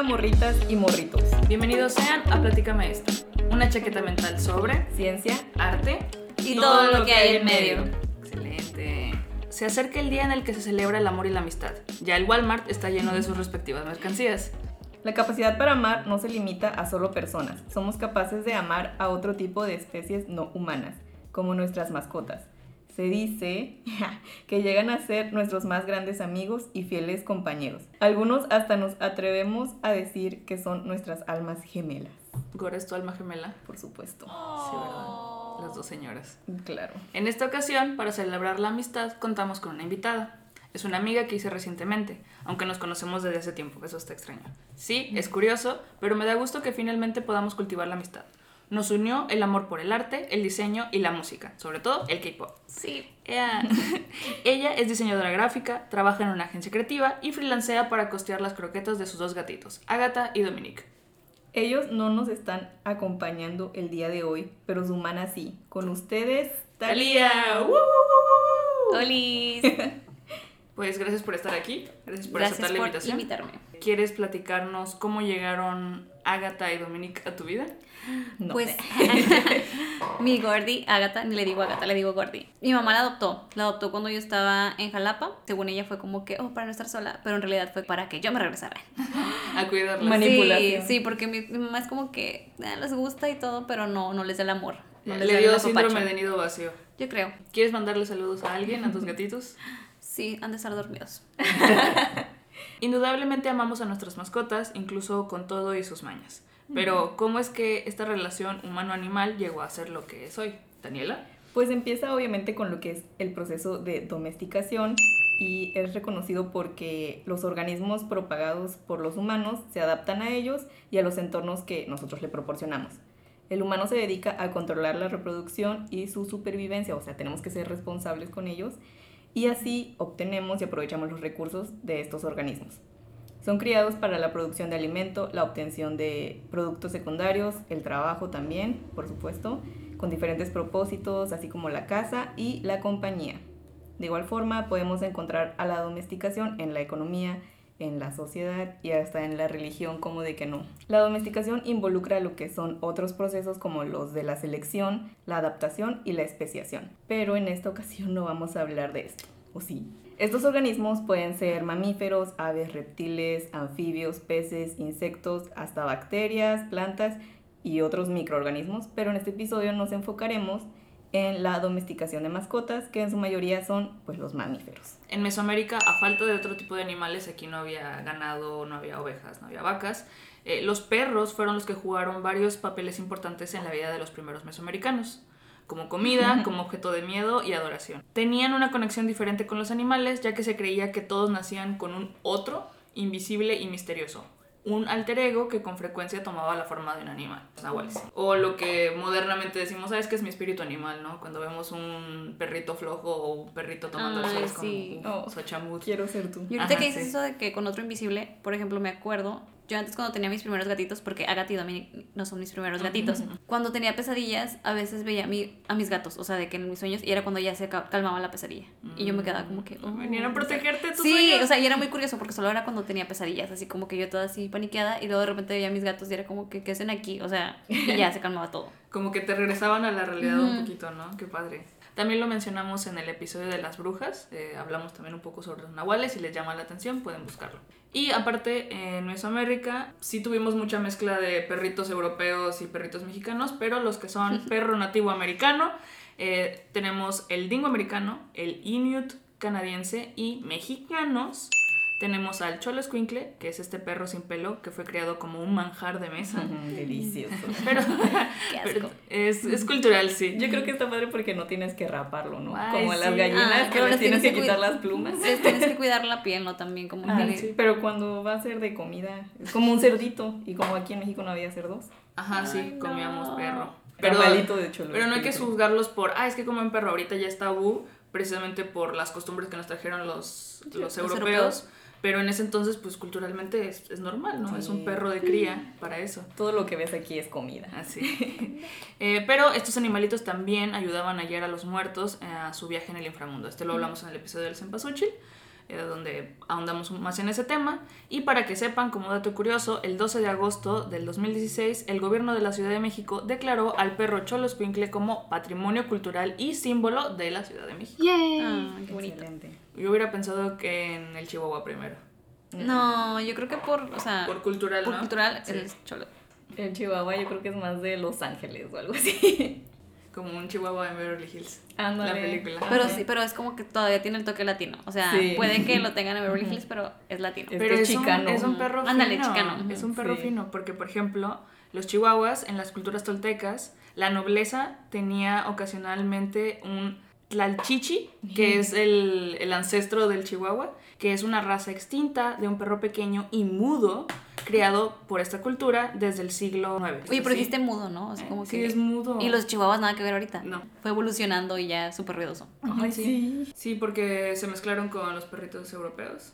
Hola morritas y morritos. Bienvenidos sean a Platícame esto, una chaqueta mental sobre Ciencia, arte Y todo lo que hay en medio. Excelente. Se acerca el día en el que se celebra el amor y la amistad. Ya el Walmart está lleno de sus respectivas mercancías. La capacidad para amar no se limita a solo personas. Somos capaces de amar a otro tipo de especies no humanas, como nuestras mascotas. Se dice que llegan a ser nuestros más grandes amigos y fieles compañeros. Algunos hasta nos atrevemos a decir que son nuestras almas gemelas, Gora es tu alma gemela. por supuesto. Sí, ¿verdad? Las dos señoras. Claro. En esta ocasión, para celebrar la amistad, contamos con una invitada. Es una amiga que hice recientemente, aunque nos conocemos desde hace tiempo, eso está extraño. Sí, es curioso, pero me da gusto que finalmente podamos cultivar la amistad. Nos unió el amor por el arte, el diseño y la música, sobre todo el K-pop. Sí. Ella, ella es diseñadora gráfica, trabaja en una agencia creativa y freelancea para costear las croquetas de sus dos gatitos, Agatha y Dominique. Ellos no nos están acompañando el día de hoy, pero su humana sí. Con ustedes, Talía. ¡Woo! Olis. Pues gracias por estar aquí, gracias por Gracias aceptar la por invitación. invitarme. ¿Quieres platicarnos cómo llegaron Agatha y Dominique a tu vida? No. Pues mi Gordy, Agatha, ni le digo Agatha, le digo Gordy. Mi mamá la adoptó. La adoptó cuando yo estaba en Jalapa. Según ella fue como que, oh, para no estar sola. Pero en realidad fue para que yo me regresara. A cuidarla. Mani- Manipulación. Sí, sí, porque mi, mi mamá es como que eh, les gusta y todo, pero no, no les da el amor. No les Le da dio síndrome de nido vacío. Yo creo. ¿Quieres mandarle saludos a alguien, a tus gatitos? Sí, han de estar dormidos. Indudablemente amamos a nuestras mascotas, incluso con todo y sus mañas. Pero, ¿cómo es que esta relación humano-animal llegó a ser lo que es hoy? ¿Daniela? Pues empieza obviamente con lo que es el proceso de domesticación y es reconocido porque los organismos propagados por los humanos se adaptan a ellos y a los entornos que nosotros le proporcionamos. El humano se dedica a controlar la reproducción y su supervivencia, o sea, tenemos que ser responsables con ellos y así obtenemos y aprovechamos los recursos de estos organismos. Son criados para la producción de alimento, la obtención de productos secundarios, el trabajo también, por supuesto, con diferentes propósitos, así como la caza y la compañía. De igual forma, podemos encontrar a la domesticación en la economía, en la sociedad y hasta en la religión, como de que no. La domesticación involucra lo que son otros procesos como los de la selección, la adaptación y la especiación. Pero en esta ocasión no vamos a hablar de esto, ¿o sí? Estos organismos pueden ser mamíferos, aves, reptiles, anfibios, peces, insectos, hasta bacterias, plantas y otros microorganismos, pero en este episodio nos enfocaremos en la domesticación de mascotas, que en su mayoría son pues los mamíferos. En Mesoamérica, a falta de otro tipo de animales, aquí no había ganado, no había ovejas, no había vacas. eh, los perros fueron los que jugaron varios papeles importantes en la vida de los primeros mesoamericanos, como comida, como objeto de miedo y adoración. Tenían una conexión diferente con los animales, ya que se creía que todos nacían con un otro invisible y misterioso. Un alter ego que con frecuencia tomaba la forma de un animal, los nahuales. O lo que modernamente decimos, ¿sabes que es mi espíritu animal, no? Cuando vemos un perrito flojo o un perrito tomando el Ay, sol, es como, sí. "Uf, Oh. Sochamut". Quiero ser tú. Y ahorita Ajá, que dices sí. eso de que con otro invisible, por ejemplo, me acuerdo, yo antes cuando tenía mis primeros gatitos, porque Agatha y Dominic no son mis primeros gatitos, cuando tenía pesadillas, a veces veía a, mi, a mis gatos, o sea, de que en mis sueños, y era cuando ya se ca- calmaba la pesadilla. Y yo me quedaba como que... oh, Venían a protegerte tus Sí, sueños. o sea, y era muy curioso porque solo era cuando tenía pesadillas, así como que yo toda así paniqueada, y luego de repente veía a mis gatos y era como que, ¿qué hacen aquí? O sea, y ya se calmaba todo. Como que te regresaban a la realidad un poquito, ¿no? Qué padre. También lo mencionamos en el episodio de las brujas. eh, hablamos también un poco sobre los nahuales. Si les llama la atención, pueden buscarlo. Y aparte, en Mesoamérica sí tuvimos mucha mezcla de perritos europeos y perritos mexicanos, pero los que son perro nativo americano, eh, tenemos el dingo americano, el inuit canadiense y mexicanos. Tenemos al cholo escuincle, que es este perro sin pelo que fue creado como un manjar de mesa. Delicioso. Pero, Qué asco. pero es, es cultural, sí. Yo creo que está padre porque no tienes que raparlo, ¿no? Ay, Como a las sí. gallinas Ah, que les tienes que que quitar las plumas. Tienes que cuidar la piel, ¿no? También como Ah, que- sí, pero cuando va a ser de comida, es como un cerdito. Y como aquí en México no había cerdos. Ajá, sí, Ay, no. comíamos perro. Pero, de cholo. pero no hay que juzgarlos por, ah, es que comen perro, ahorita ya está tabú, precisamente por las costumbres que nos trajeron los, los, los europeos. europeos. Pero en ese entonces, pues culturalmente es, es normal, ¿no? Es un perro de cría para eso. Todo lo que ves aquí es comida. Así. Eh, pero estos animalitos también ayudaban a guiar a los muertos eh, a su viaje en el inframundo. Este lo hablamos en el episodio del Cempasúchil. Eh, donde ahondamos más en ese tema. Y para que sepan, como dato curioso, el 12 de agosto del 2016, el gobierno de la Ciudad de México declaró al perro Cholo Escuincle como patrimonio cultural y símbolo de la Ciudad de México. Ah, qué bonito. Excelente. Yo hubiera pensado que en el Chihuahua primero. No, yo creo que por, o sea, Por cultural, por ¿no? cultural Sí. es cholo. El Chihuahua yo creo que es más de Los Ángeles o algo así. Como un Chihuahua en Beverly Hills. Ándale. La película. Pero sí, pero es como que todavía tiene el toque latino. O sea, Sí. puede que lo tengan en Beverly Hills, pero es latino. Es Pero es, es chicano. Un, es un perro Ándale, fino. chicano. Es un perro Sí. fino, porque por ejemplo, los chihuahuas en las culturas toltecas, la nobleza tenía ocasionalmente un tlalchichi, que es el, el ancestro del chihuahua, que es una raza extinta de un perro pequeño y mudo criado por esta cultura desde el siglo IX. Oye, pero Sí. dijiste mudo, ¿no? O sea, como Sí, que... es mudo. Y los chihuahuas nada que ver ahorita. No. Fue evolucionando y ya súper ruidoso. Ay, sí. Sí, porque se mezclaron con los perritos europeos.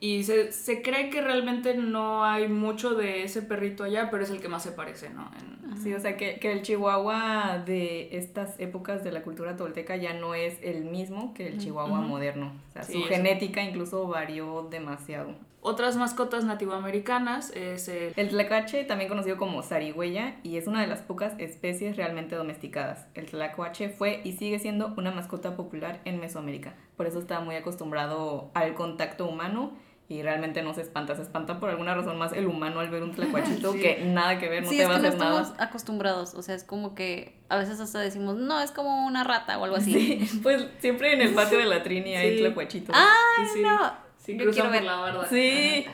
Y se, se cree que realmente no hay mucho de ese perrito allá, pero es el que más se parece, ¿no? En- Sí, o sea que, que el Chihuahua de estas épocas de la cultura tolteca ya no es el mismo que el Chihuahua Ujú. moderno. O sea, Sí, su eso. genética incluso varió demasiado. Otras mascotas nativoamericanas es el... El tlacuache, también conocido como zarigüeya, y es una de las pocas especies realmente domesticadas. El tlacuache fue y sigue siendo una mascota popular en Mesoamérica. Por eso está muy acostumbrado al contacto humano y realmente no se espanta. Se espanta por alguna razón más el humano al ver un tlacuachito Sí. que nada que ver, no sí, te es va a que no hacer estamos nada. acostumbrados. O sea, es como que a veces hasta decimos, no, es como una rata o algo así. Sí, pues siempre en el patio de la Trini hay tlacuachitos. ¡Ay, Sí, no! Sí, Yo quiero ver. la barda. Sí,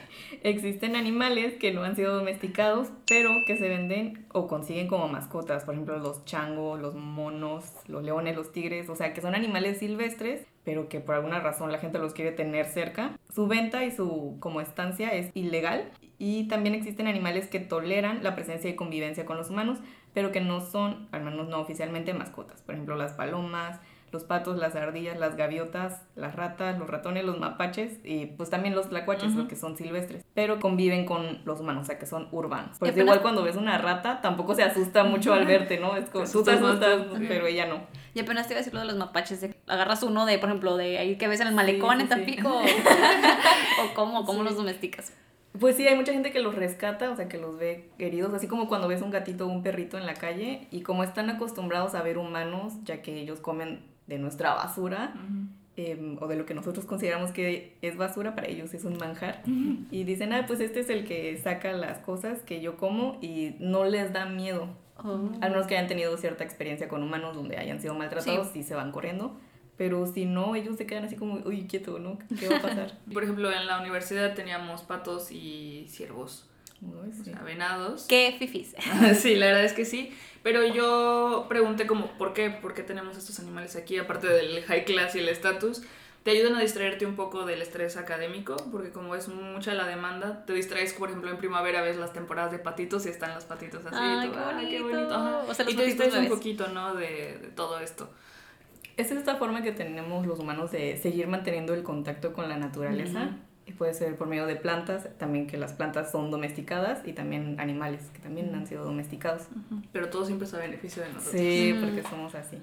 existen animales que no han sido domesticados, pero que se venden o consiguen como mascotas. Por ejemplo, los changos, los monos, los leones, los tigres. O sea, que son animales silvestres, pero que por alguna razón la gente los quiere tener cerca. Su venta y su como estancia es ilegal. Y también existen animales que toleran la presencia y convivencia con los humanos, pero que no son, al menos no oficialmente, mascotas. Por ejemplo, las palomas, los patos, las ardillas, las gaviotas, las ratas, los ratones, los mapaches y pues también los tlacuaches, los que son silvestres, pero conviven con los humanos, o sea que son urbanos. Por eso apenas- igual cuando ves una rata tampoco se asusta mucho al verte, ¿no? Es como tú te asustas tú, sí. pero ella no. Y apenas te iba a decir lo de los mapaches. de- agarras uno de, por ejemplo, de ahí que ves en el malecón sí, en sí. Tampico. o cómo, cómo Sí. los domesticas. Pues sí, hay mucha gente que los rescata, o sea, que los ve heridos, así como cuando ves un gatito o un perrito en la calle y como están acostumbrados a ver humanos, ya que ellos comen de nuestra basura, Ujú. eh, o de lo que nosotros consideramos que es basura, para ellos es un manjar. Y dicen, ah, pues este es el que saca las cosas que yo como y no les da miedo. Oh. Al menos que hayan tenido cierta experiencia con humanos donde hayan sido maltratados y se van corriendo. Pero si no, ellos se quedan así como, uy, quieto, ¿no? ¿Qué va a pasar? Por ejemplo, en la universidad teníamos patos y ciervos, Uy, o sea, venados. Qué fifis. sí, la verdad es que sí. Pero yo pregunté como, ¿por qué? ¿Por qué tenemos estos animales aquí? Aparte del high class y el estatus. Te ayudan a distraerte un poco del estrés académico, porque como es mucha la demanda, te distraes, por ejemplo, en primavera ves las temporadas de patitos y están los patitos así. Ay, y tú, qué "Ah, qué bonito". bonito. O sea, y te distraes un poquito, ¿no? De, de todo esto. Es esta forma que tenemos los humanos de seguir manteniendo el contacto con la naturaleza. Ujú. Y puede ser por medio de plantas, también que las plantas son domesticadas y también animales que también han sido domesticados. Pero todo siempre es a beneficio de nosotros. Sí, Ujú. porque somos así.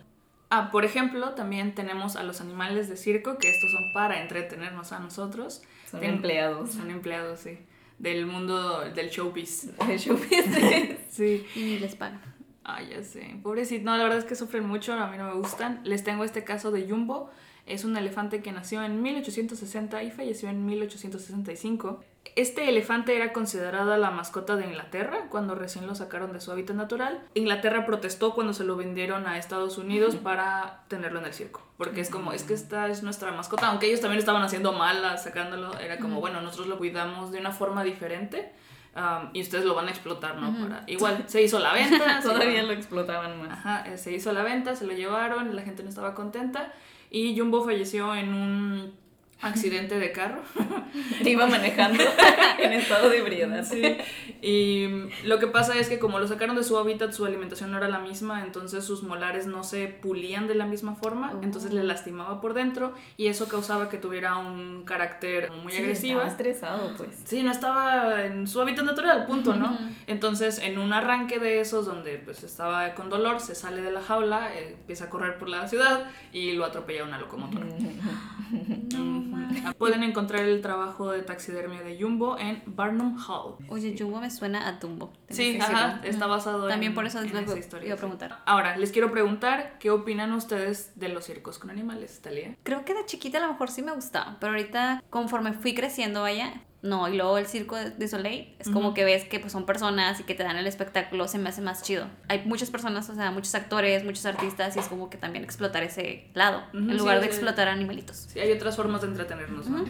Ah, por ejemplo, también tenemos a los animales de circo, que estos son para entretenernos a nosotros. Son Ten- empleados. Son empleados, sí. Del mundo del showbiz. De show business. Sí. Y ni les pagan. Ah, ya sé. Pobrecito. No, la verdad es que sufren mucho, a mí no me gustan. Les tengo este caso de Jumbo. Es un elefante que nació en 1860 y falleció en 1865. Este elefante era considerada la mascota de Inglaterra cuando recién lo sacaron de su hábitat natural. Inglaterra protestó cuando se lo vendieron a Estados Unidos para tenerlo en el circo. Porque es como, es que esta es nuestra mascota. Aunque ellos también estaban haciendo mal a sacándolo. Era como, bueno, nosotros lo cuidamos de una forma diferente. um, y ustedes lo van a explotar, ¿no? Para... Igual, se hizo la venta. Todavía lo- lo explotaban más. Ajá, eh, se hizo la venta, se lo llevaron, la gente no estaba contenta y Jumbo falleció en un accidente de carro. Iba manejando en estado de ebriedad. Sí. Y lo que pasa es que como lo sacaron de su hábitat, su alimentación no era la misma, entonces sus molares no se pulían de la misma forma, Oh. entonces le lastimaba por dentro y eso causaba que tuviera un carácter muy Sí, agresivo. Estaba estresado, pues. Sí, no estaba en su hábitat natural, punto, ¿no? Entonces, en un arranque de esos, donde pues estaba con dolor, se sale de la jaula, eh, empieza a correr por la ciudad y lo atropella una locomotora. Ujú. Pueden encontrar el trabajo de taxidermia de Jumbo en Barnum Hall. Oye, Jumbo me suena a tengo Sí, ajá, está basado en También por eso en esa historia, iba a preguntar. Ahora, les quiero preguntar, ¿qué opinan ustedes de los circos con animales, Talía? Creo que de chiquita a lo mejor sí me gustaba, pero ahorita conforme fui creciendo, vaya, no, y luego el circo de Soleil, es como que ves que pues son personas y que te dan el espectáculo, se me hace más chido. Hay muchas personas, o sea, muchos actores, muchos artistas, y es como que también explotar ese lado, en lugar de explotar animalitos. Sí, hay otras formas de entretenernos, ¿no?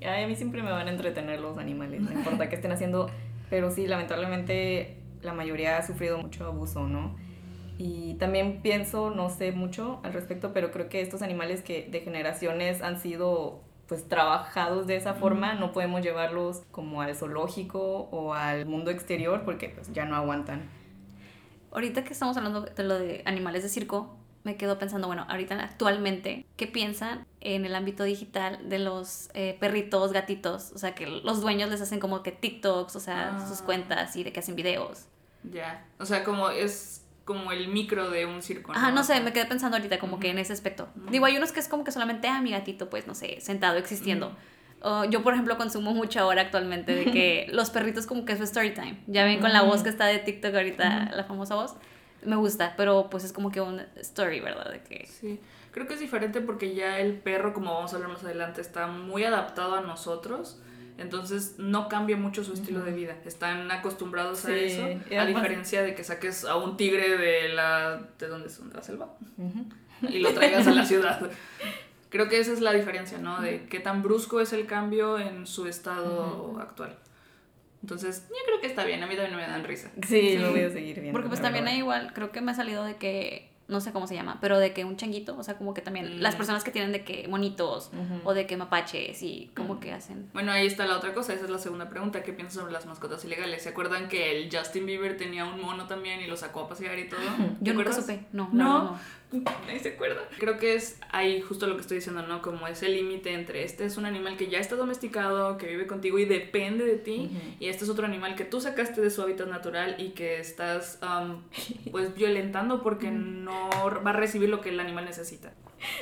Ay, a mí siempre me van a entretener los animales, no importa qué estén haciendo, pero sí, lamentablemente la mayoría ha sufrido mucho abuso, ¿no? Y también pienso, no sé mucho al respecto, pero creo que estos animales que de generaciones han sido pues trabajados de esa forma, no podemos llevarlos como al zoológico o al mundo exterior porque pues ya no aguantan. Ahorita que estamos hablando de lo de animales de circo, me quedo pensando, bueno, ahorita actualmente, ¿qué piensan en el ámbito digital de los eh, perritos, gatitos? O sea, que los dueños les hacen como que TikToks, o sea, Ah. sus cuentas y de que hacen videos. Ya. O sea, como es como el micro de un circo. Ajá, no sé, me quedé pensando ahorita como que Ujú. en ese aspecto. Ujú. Digo, hay unos que es como que solamente, ah, mi gatito, pues, no sé, sentado, existiendo. O yo, por ejemplo, consumo mucho ahora actualmente de que los perritos como que es story time. Ya ven con la voz que está de TikTok ahorita, la famosa voz. Me gusta, pero pues es como que un story, ¿verdad? De que... Sí, creo que es diferente porque ya el perro, como vamos a hablar más adelante, está muy adaptado a nosotros. Entonces no cambia mucho su estilo de vida. Están acostumbrados a eso. y A diferencia de que saques a un tigre de la. ¿De dónde es? ¿De la selva? Y lo traigas a la ciudad. Creo que esa es la diferencia, ¿no? De qué tan brusco es el cambio en su estado actual. Entonces, yo creo que está bien. A mí también me dan risa. Sí, lo voy a seguir viendo. Porque pues también hay igual, creo que me ha salido de que, no sé cómo se llama, pero de que un changuito, o sea, como que también Mm. las personas que tienen de que monitos o de que mapaches y como que hacen... Bueno, ahí está la otra cosa, esa es la segunda pregunta. ¿Qué piensas sobre las mascotas ilegales? ¿Se acuerdan que el Justin Bieber tenía un mono también y lo sacó a pasear y todo? ¿Te Yo nunca acuerdas? supe, no, ¿No? no, no. Nadie se acuerda. Creo que es ahí justo lo que estoy diciendo, ¿no? Como ese límite entre este es un animal que ya está domesticado, que vive contigo y depende de ti, y este es otro animal que tú sacaste de su hábitat natural y que estás, am, pues, violentando porque no va a recibir lo que el animal necesita.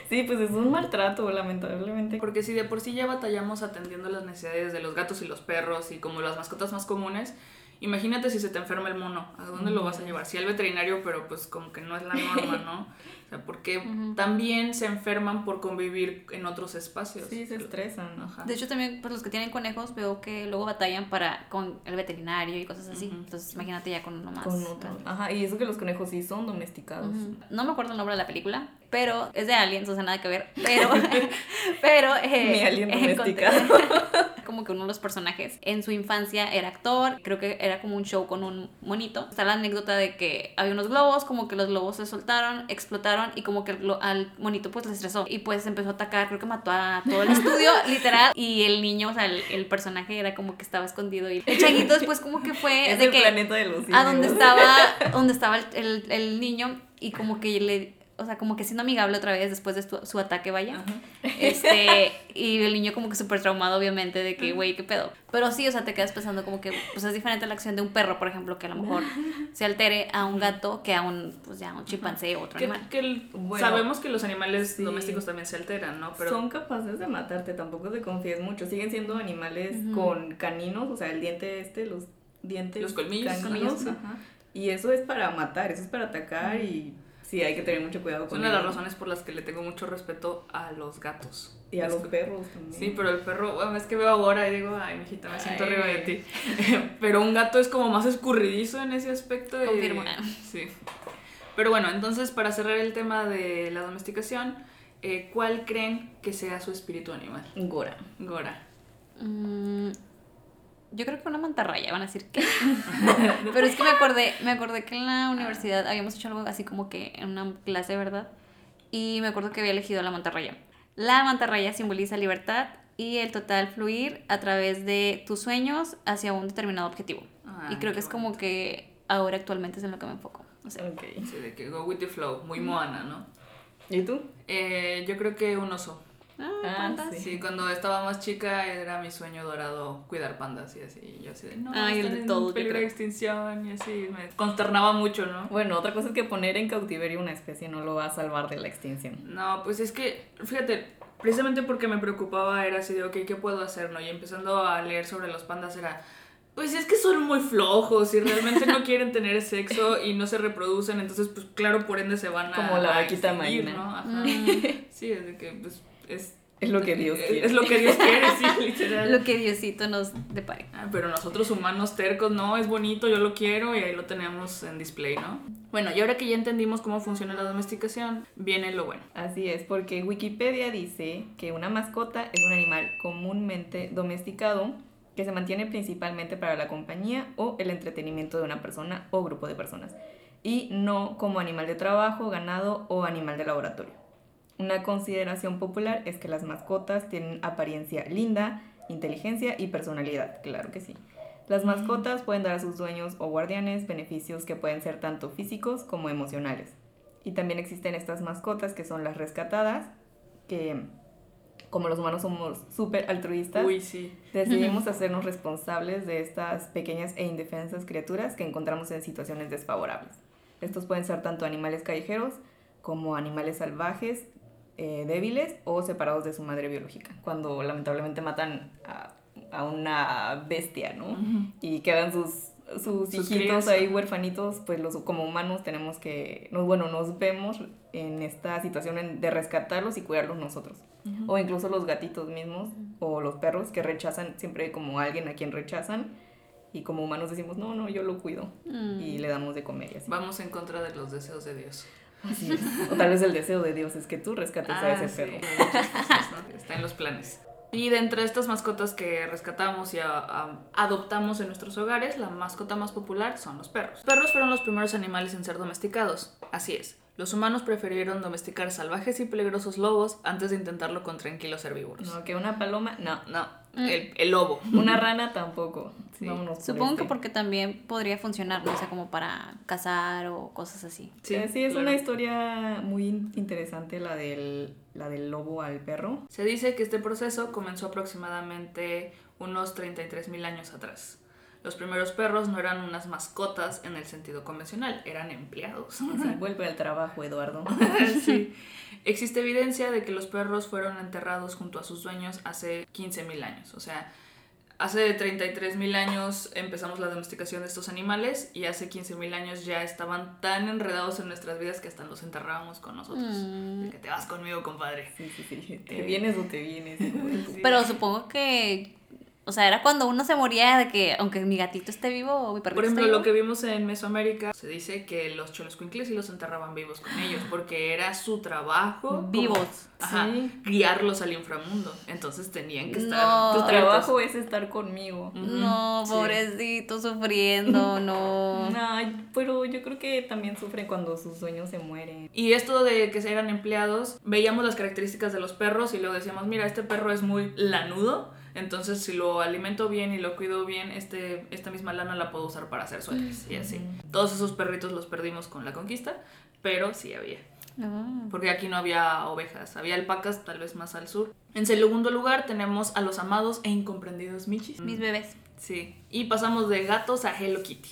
Sí, pues es un maltrato, lamentablemente. Porque si de por sí ya batallamos atendiendo las necesidades de los gatos y los perros y como las mascotas más comunes, imagínate si se te enferma el mono, ¿a dónde lo vas a llevar? Sí al veterinario, pero pues como que no es la norma, ¿no? O sea, porque también se enferman por convivir en otros espacios. Sí, se estresan. Ajá. De hecho, también, pues los que tienen conejos veo que luego batallan para con el veterinario y cosas así. Entonces, imagínate ya con uno más. Con otro. Ajá, y eso que los conejos sí son domesticados. No me acuerdo el nombre de la película, pero es de aliens, o sea, nada que ver. Pero, pero eh, Mi alien domesticado. como que uno de los personajes en su infancia era actor, creo que era como un show con un monito. Está la anécdota de que había unos globos, como que los globos se soltaron, explotaron y como que al monito pues le estresó. Y pues empezó a atacar, creo que mató a todo el estudio, literal, y el niño, o sea, el, el personaje era como que estaba escondido y el changuito después como que fue Es de el que planeta de los a donde estaba donde estaba el, el- el niño y como que le o sea como que siendo amigable otra vez después de su, su ataque vaya Ajá. este y el niño como que súper traumado obviamente de que güey qué pedo pero sí o sea te quedas pensando como que pues es diferente la acción de un perro por ejemplo que a lo mejor se altere a un gato que a un pues ya un chimpancé o otro Que, animal que el- Bueno, sabemos que los animales sí. domésticos también se alteran, ¿no? Pero Son capaces de matarte, tampoco te confíes mucho. Siguen siendo animales con caninos, o sea, el diente este, los dientes. Los colmillos, caninos, colmillos, ajá. Y eso es para matar, eso es para atacar y sí, hay que tener mucho cuidado es con una de las razones por las que le tengo mucho respeto a los gatos. Y a Es los que- perros también. Sí, pero el perro, bueno, es que veo ahora y digo, ay, mijita, me siento Ay. arriba de ti. pero un gato es como más escurridizo en ese aspecto. de- Confirmo. Sí. Pero bueno, entonces para cerrar el tema de la domesticación, eh, ¿cuál creen que sea su espíritu animal? Gora. Gora. Mm, yo creo que una mantarraya, van a decir que. Pero es que me acordé, me acordé que en la universidad habíamos hecho algo así como que en una clase, ¿verdad? Y me acuerdo que había elegido la mantarraya. La mantarraya simboliza libertad y el total fluir a través de tus sueños hacia un determinado objetivo. Ay, y creo que es como que ahora actualmente es en lo que me enfoco. O sea, Ok. Sí, de que go with the flow, muy moana, ¿no? ¿Y tú? Eh, yo creo que un oso. Ah, Ah, pandas. sí. Sí, cuando estaba más chica era mi sueño dorado cuidar pandas y así. Y yo así de, no, Ay, el están de yo peligro de extinción y así. Me consternaba mucho, ¿no? Bueno, otra cosa es que poner en cautiverio una especie no lo va a salvar de la extinción. No, pues es que, fíjate, precisamente porque me preocupaba era así de, ok, ¿qué puedo hacer? ¿no? Y empezando a leer sobre los pandas era, pues es que son muy flojos y realmente no quieren tener sexo y no se reproducen, entonces pues claro, por ende se van a... Como la vaquita marina. ¿no? Ajá. Mm. Sí, es de que pues es... Es lo que Dios quiere. Es lo que Dios quiere, sí, literal. Lo que Diosito nos depare. Ah, pero nosotros humanos tercos, no, es bonito, yo lo quiero y ahí lo tenemos en display, ¿no? Bueno, y ahora que ya entendimos cómo funciona la domesticación, viene lo bueno. Así es, porque Wikipedia dice que una mascota es un animal comúnmente domesticado que se mantiene principalmente para la compañía o el entretenimiento de una persona o grupo de personas, y no como animal de trabajo, ganado o animal de laboratorio. Una consideración popular es que las mascotas tienen apariencia linda, inteligencia y personalidad, claro que sí. Las mascotas pueden dar a sus dueños o guardianes beneficios que pueden ser tanto físicos como emocionales. Y también existen estas mascotas que son las rescatadas, que como los humanos somos súper altruistas, Uy, sí. decidimos hacernos responsables de estas pequeñas e indefensas criaturas que encontramos en situaciones desfavorables. Estos pueden ser tanto animales callejeros como animales salvajes, eh, débiles o separados de su madre biológica, cuando lamentablemente matan a, a una bestia, ¿no? Y quedan sus, sus, Sus hijitos crías. ahí huerfanitos, pues los, como humanos tenemos que, nos, bueno, nos vemos en esta situación en- de rescatarlos y cuidarlos nosotros. O incluso los gatitos mismos o los perros que rechazan siempre como alguien a quien rechazan y como humanos decimos, no, no, yo lo cuido Mm. y le damos de comer y así. Vamos en contra de los deseos de Dios. Así es. O tal vez el deseo de Dios es que tú rescates a Ah, ese sí, perro. Está en los planes. Y de entre estas mascotas que rescatamos y a- a- adoptamos en nuestros hogares, la mascota más popular son los perros. Los perros fueron los primeros animales en ser domesticados. Así es. Los humanos prefirieron domesticar salvajes y peligrosos lobos antes de intentarlo con tranquilos herbívoros. No, que una paloma, no. No, el, el lobo. Una rana tampoco. Sí. Supongo que este. porque también podría funcionar, no sé, como para cazar o cosas así. Sí, sí, es claro. una historia muy in- interesante la del, la del lobo al perro. Se dice que este proceso comenzó aproximadamente unos 33 mil años atrás. Los primeros perros no eran unas mascotas en el sentido convencional, eran empleados. Así, vuelve al trabajo, Eduardo. sí. Existe evidencia de que los perros fueron enterrados junto a sus dueños hace 15 mil años. O sea, hace 33 mil años empezamos la domesticación de estos animales y hace 15 mil años ya estaban tan enredados en nuestras vidas que hasta los enterrábamos con nosotros. Mm. De que te vas conmigo, compadre. Sí, sí, sí. ¿Te Eh. vienes o te vienes? Sí. Pero supongo que, o sea, era cuando uno se moría de que, aunque mi gatito esté vivo o mi perrito Por ejemplo, esté lo que vimos en Mesoamérica, se dice que los choloscuincles sí los enterraban vivos con ellos, porque era su trabajo como- Vivos. ajá, Sí. guiarlos al inframundo. Entonces tenían que estar. No. Tu trabajo es estar conmigo. No, sí. pobrecito, sufriendo, no. Ay, pero yo creo que también sufren cuando sus sueños se mueren. Y esto de que eran empleados, veíamos las características de los perros y luego decíamos, mira, este perro es muy lanudo, entonces si lo alimento bien y lo cuido bien, este, esta misma lana la puedo usar para hacer suéteres y así. Todos esos perritos los perdimos con la conquista, pero sí había. No. porque aquí no había ovejas, había alpacas tal vez más al sur. En segundo lugar tenemos a los amados e incomprendidos michis. Mis bebés. Sí, y pasamos de gatos a Hello Kitty.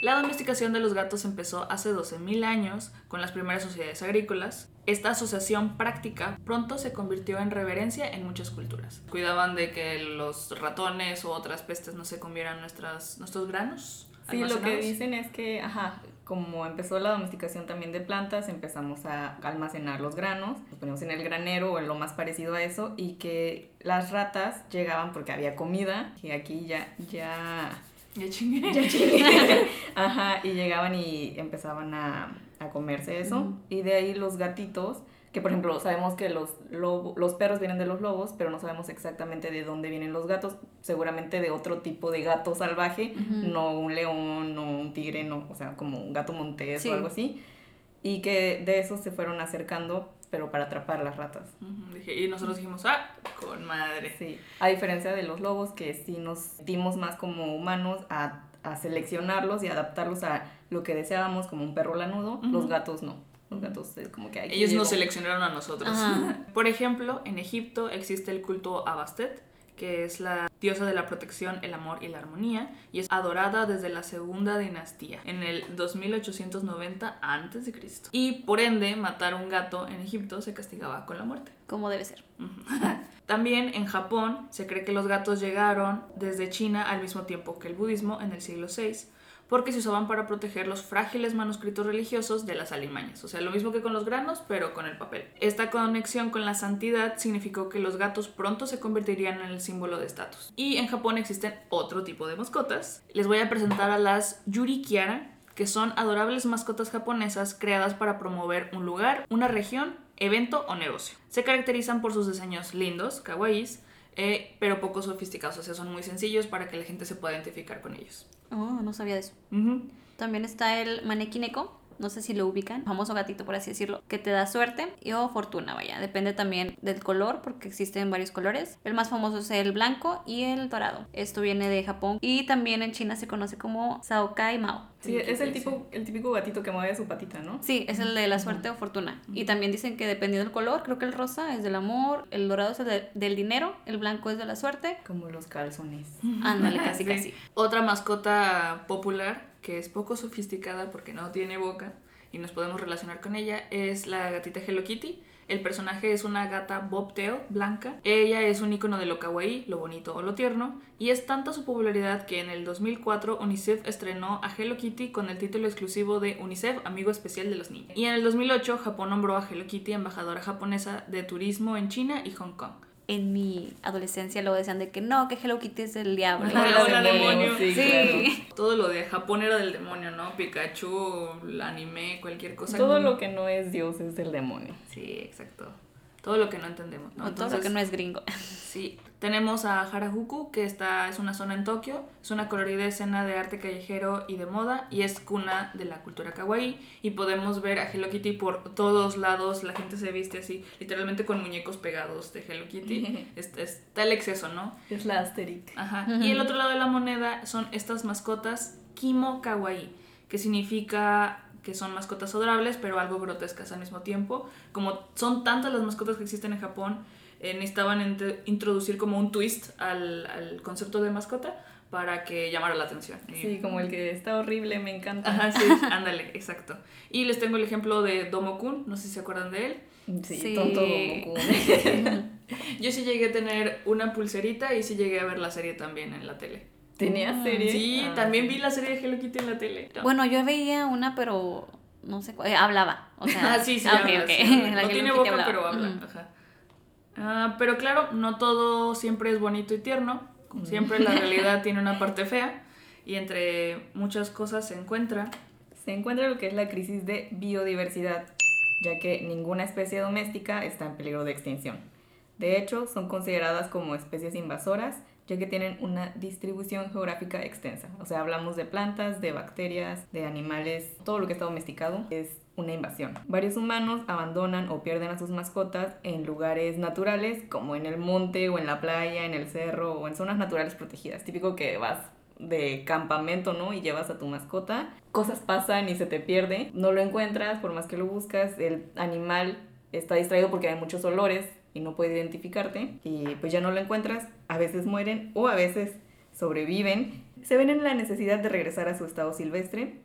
La domesticación de los gatos empezó hace 12.000 años con las primeras sociedades agrícolas. Esta asociación práctica pronto se convirtió en reverencia en muchas culturas. Cuidaban de que los ratones u otras pestes no se comieran nuestras, nuestros granos. Sí, lo que dicen es que, ajá, como empezó la domesticación también de plantas, empezamos a almacenar los granos, los ponemos en el granero o en lo más parecido a eso, y que las ratas llegaban porque había comida, y aquí ya, ya, Ya chingué. ya chingué. Ajá, y llegaban y empezaban a, a comerse eso, y de ahí los gatitos, que por ejemplo sabemos que los, lobo- los perros vienen de los lobos, pero no sabemos exactamente de dónde vienen los gatos, seguramente de otro tipo de gato salvaje, no un león, no un tigre, no, o sea, como un gato montés Sí. o algo así, y que de esos se fueron acercando, pero para atrapar las ratas. Y nosotros dijimos, ah, con madre. Sí, a diferencia de los lobos, que sí nos dimos más como humanos a, a seleccionarlos y adaptarlos a lo que deseábamos, como un perro lanudo, los gatos no. Los gatos es como que... Ellos nos seleccionaron a nosotros. Ajá. Por ejemplo, en Egipto existe el culto a Bastet, que es la diosa de la protección, el amor y la armonía, y es adorada desde la segunda dinastía, en el 2890 a.C. Y por ende, matar un gato en Egipto se castigaba con la muerte. Como debe ser. También en Japón se cree que los gatos llegaron desde China al mismo tiempo que el budismo en el siglo VI porque se usaban para proteger los frágiles manuscritos religiosos de las alimañas. O sea, lo mismo que con los granos, pero con el papel. Esta conexión con la santidad significó que los gatos pronto se convertirían en el símbolo de estatus. Y en Japón existen otro tipo de mascotas. Les voy a presentar a las Yurikiara, que son adorables mascotas japonesas creadas para promover un lugar, una región, evento o negocio. Se caracterizan por sus diseños lindos, kawaiis, eh, pero poco sofisticados, o sea, son muy sencillos para que la gente se pueda identificar con ellos. Oh, no sabía de eso. También está el manequineco, no sé si lo ubican, famoso gatito por así decirlo, que te da suerte y o fortuna, vaya, depende también del color porque existen varios colores. El más famoso es el blanco y el dorado. Esto viene de Japón y también en China se conoce como Saokai Mao. Sí, es el, tipo, el típico gatito que mueve su patita, ¿no? Sí, es el de la suerte o fortuna. Y también dicen que dependiendo del color, creo que el rosa es del amor, el dorado es el del dinero, el blanco es de la suerte. Como los calzones. Ándale, casi, casi. Otra mascota popular que es poco sofisticada porque no tiene boca y nos podemos relacionar con ella es la gatita Hello Kitty. El personaje es una gata bobtail blanca. Ella es un icono de lo kawaii, lo bonito o lo tierno, y es tanta su popularidad que en el 2004 UNICEF estrenó a Hello Kitty con el título exclusivo de UNICEF Amigo Especial de los Niños. Y en el 2008 Japón nombró a Hello Kitty embajadora japonesa de turismo en China y Hong Kong en mi adolescencia luego decían de que no, que Hello Kitty es el diablo. demonio. Sí, Todo lo de Japón era del demonio, ¿no? Pikachu, el anime, cualquier cosa. Todo lo que no es Dios es del demonio. Sí, exacto. Todo lo que no entendemos, ¿no? O todo lo que no es gringo. Sí. Tenemos a Harajuku, que está, es una zona en Tokio, es una colorida escena de arte callejero y de moda, y es cuna de la cultura kawaii, y podemos ver a Hello Kitty por todos lados, la gente se viste así, literalmente con muñecos pegados de Hello Kitty, está el exceso, ¿no? Es la Asterix. Ajá. Y el otro lado de la moneda son estas mascotas Kimo Kawaii, que significa que son mascotas adorables, pero algo grotescas al mismo tiempo. Como son tantas las mascotas que existen en Japón, eh, necesitaban introducir como un twist al, al, concepto de mascota para que llamara la atención. Sí, como el que está horrible, me encanta. Ajá, sí, ándale, exacto. Y les tengo el ejemplo de Domo-kun, no sé si se acuerdan de él. Sí, tonto Domo-kun. Yo sí llegué a tener una pulserita y sí llegué a ver la serie también en la tele. ¿Tenía ah. serie? Sí, ah, también vi la serie de Hello Kitty en la tele. Bueno, yo veía una, pero no sé, eh, hablaba. O sea, ah, sí, sí, habla, No tiene boca, pero habla. Ajá. Ah, pero claro, no todo siempre es bonito y tierno. Como siempre, la realidad tiene una parte fea. Y entre muchas cosas se encuentra. Se encuentra lo que es la crisis de biodiversidad, ya que ninguna especie doméstica está en peligro de extinción. De hecho, son consideradas como especies invasoras ya que tienen una distribución geográfica extensa. O sea, hablamos de plantas, de bacterias, de animales, todo lo que está domesticado es una invasión. Varios humanos abandonan o pierden a sus mascotas en lugares naturales, como en el monte o en la playa, en el cerro o en zonas naturales protegidas. Típico que vas de campamento, ¿no? Y llevas a tu mascota. Cosas pasan y se te pierde. No lo encuentras, por más que lo buscas, el animal está distraído porque hay muchos olores y no puede identificarte y pues ya no lo encuentras, a veces mueren o a veces sobreviven, se ven en la necesidad de regresar a su estado silvestre,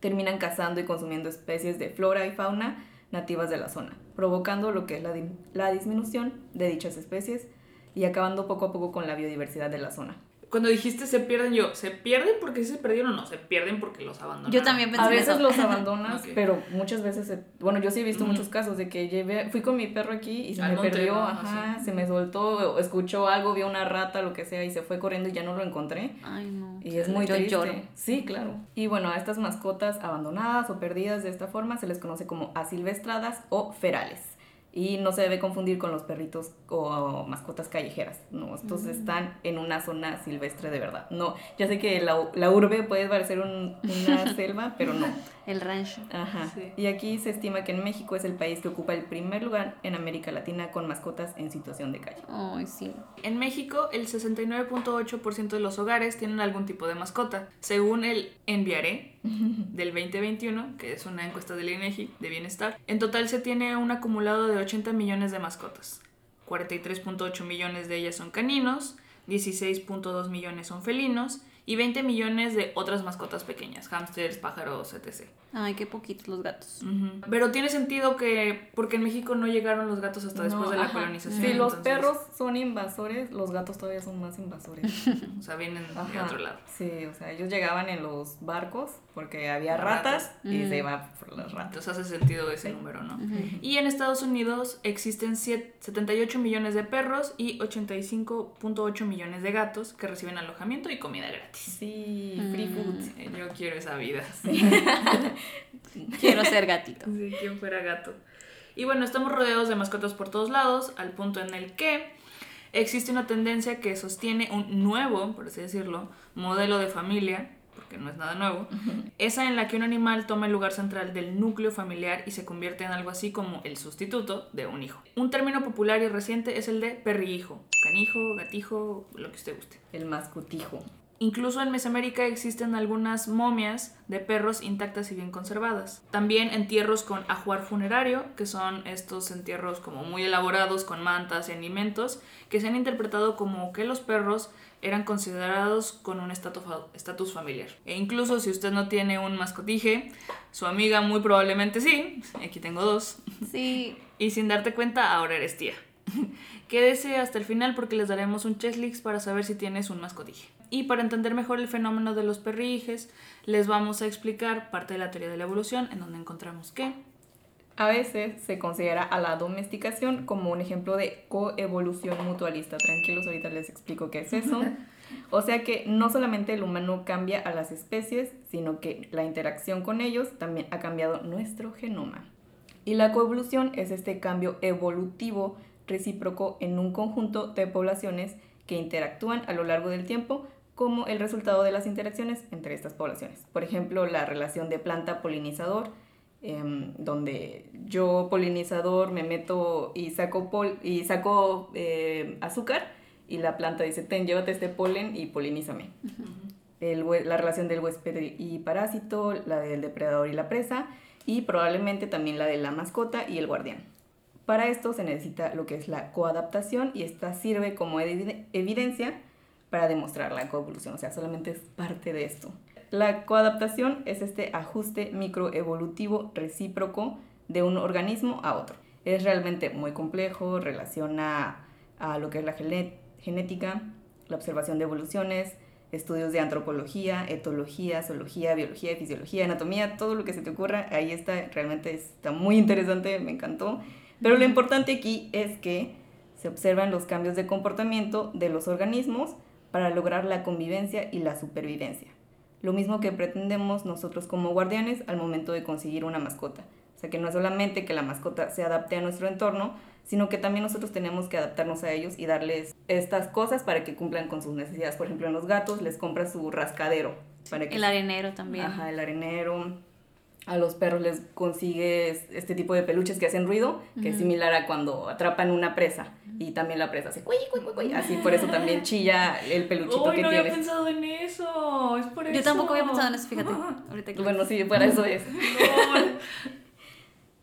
terminan cazando y consumiendo especies de flora y fauna nativas de la zona, provocando lo que es la, la disminución de dichas especies y acabando poco a poco con la biodiversidad de la zona cuando dijiste se pierden, yo, ¿se pierden porque sí se perdieron o no? Se pierden porque los abandonan. Yo también pensé A veces los abandonas, pero muchas veces, bueno, yo sí he visto muchos casos de que llevé, fui con mi perro aquí y se me perdió, ajá, se me soltó, escuchó algo, vio una rata, lo que sea, y se fue corriendo y ya no lo encontré. Ay, no. Y es muy yo triste. Sí, claro. Y bueno, a estas mascotas abandonadas o perdidas de esta forma se les conoce como asilvestradas o ferales y no se debe confundir con los perritos o mascotas callejeras. No, estos mm. están en una zona silvestre de verdad. No, ya sé que la, la urbe puede parecer una selva, pero no. El rancho. Ajá. Y aquí se estima que en México es el país que ocupa el primer lugar en América Latina con mascotas en situación de calle. Ay, sí. En México, el 69.8% de los hogares tienen algún tipo de mascota. Según el Enviaré del 2021, que es una encuesta del INEGI de bienestar, en total se tiene un acumulado de 80 millones de mascotas. 43.8 millones de ellas son caninos, 16.2 millones son felinos y 20 millones de otras mascotas pequeñas, hámsters, pájaros, etc. Ay, qué poquitos los gatos. Ujú. Pero tiene sentido que, porque en México no llegaron los gatos hasta después de la colonización. Si los entonces, perros son invasores, los gatos todavía son más invasores. O sea, vienen de otro lado. Sí, o sea, ellos llegaban en los barcos porque había Ratas. ratas y Mm. se iban por las ratas. Entonces hace sentido ese Sí. número, ¿no? Y en Estados Unidos existen siete- 78 millones de perros y 85.8 millones de gatos que reciben alojamiento y comida gratis. Sí, free Mm. food. Eh, Yo quiero esa vida. Quiero ser gatito. Sí, quien fuera gato. Y bueno, estamos rodeados de mascotas por todos lados, al punto en el que existe una tendencia que sostiene un nuevo, por así decirlo, modelo de familia, porque no es nada nuevo, esa en la que un animal toma el lugar central del núcleo familiar y se convierte en algo así como el sustituto de un hijo. Un término popular y reciente es el de perrihijo, canijo, gatijo, lo que usted guste. El mascotijo. Incluso en Mesoamérica existen algunas momias de perros intactas y bien conservadas. También entierros con ajuar funerario, que son estos entierros como muy elaborados con mantas y alimentos, que se han interpretado como que los perros eran considerados con un estatus fa- estatus familiar. E incluso si usted no tiene un mascotije, su amiga muy probablemente sí, aquí tengo dos, Sí. y sin darte cuenta ahora eres tía. Quédese hasta el final porque les daremos un checklist para saber si tienes un mascotije. Y para entender mejor el fenómeno de los perrijes, les vamos a explicar parte de la teoría de la evolución, en donde encontramos que A veces se considera a la domesticación como un ejemplo de coevolución mutualista. Tranquilos, ahorita les explico qué es eso. O sea que no solamente el humano cambia a las especies, sino que la interacción con ellos también ha cambiado nuestro genoma. Y la coevolución es este cambio evolutivo recíproco en un conjunto de poblaciones que interactúan a lo largo del tiempo como el resultado de las interacciones entre estas poblaciones. Por ejemplo, la relación de planta-polinizador, em, donde yo polinizador me meto y saco, pol y saco eh, azúcar y la planta dice, ten, llévate este polen y polinízame. El hue- la relación del huésped y parásito, la del depredador y la presa, y probablemente también la de la mascota y el guardián. Para esto se necesita lo que es la coadaptación y esta sirve como evide- evidencia para demostrar la coevolución, o sea, solamente es parte de esto. La coadaptación es este ajuste microevolutivo recíproco de un organismo a otro. Es realmente muy complejo, relaciona a lo que es la genética, la observación de evoluciones, estudios de antropología, etología, zoología, biología, fisiología, anatomía, todo lo que se te ocurra, ahí está, realmente está muy interesante, me encantó. Pero lo importante aquí es que se observan los cambios de comportamiento de los organismos para lograr la convivencia y la supervivencia. Lo mismo que pretendemos nosotros como guardianes al momento de conseguir una mascota. O sea que no es solamente que la mascota se adapte a nuestro entorno, sino que también nosotros tenemos que adaptarnos a ellos y darles estas cosas para que cumplan con sus necesidades. Por ejemplo, en los gatos les compras su rascadero para que El arenero también. Ajá, el arenero. A los perros les consigues este tipo de peluches que hacen ruido, que es similar a cuando atrapan una presa. Y también la presa hace cuy, cuy, cuy, cuy. Así por eso también chilla el peluchito ¡Uy, que no había tienes. pensado en eso! Es por eso. Yo tampoco había pensado en eso, fíjate. Ah, Ahorita que Bueno, sí, para eso es.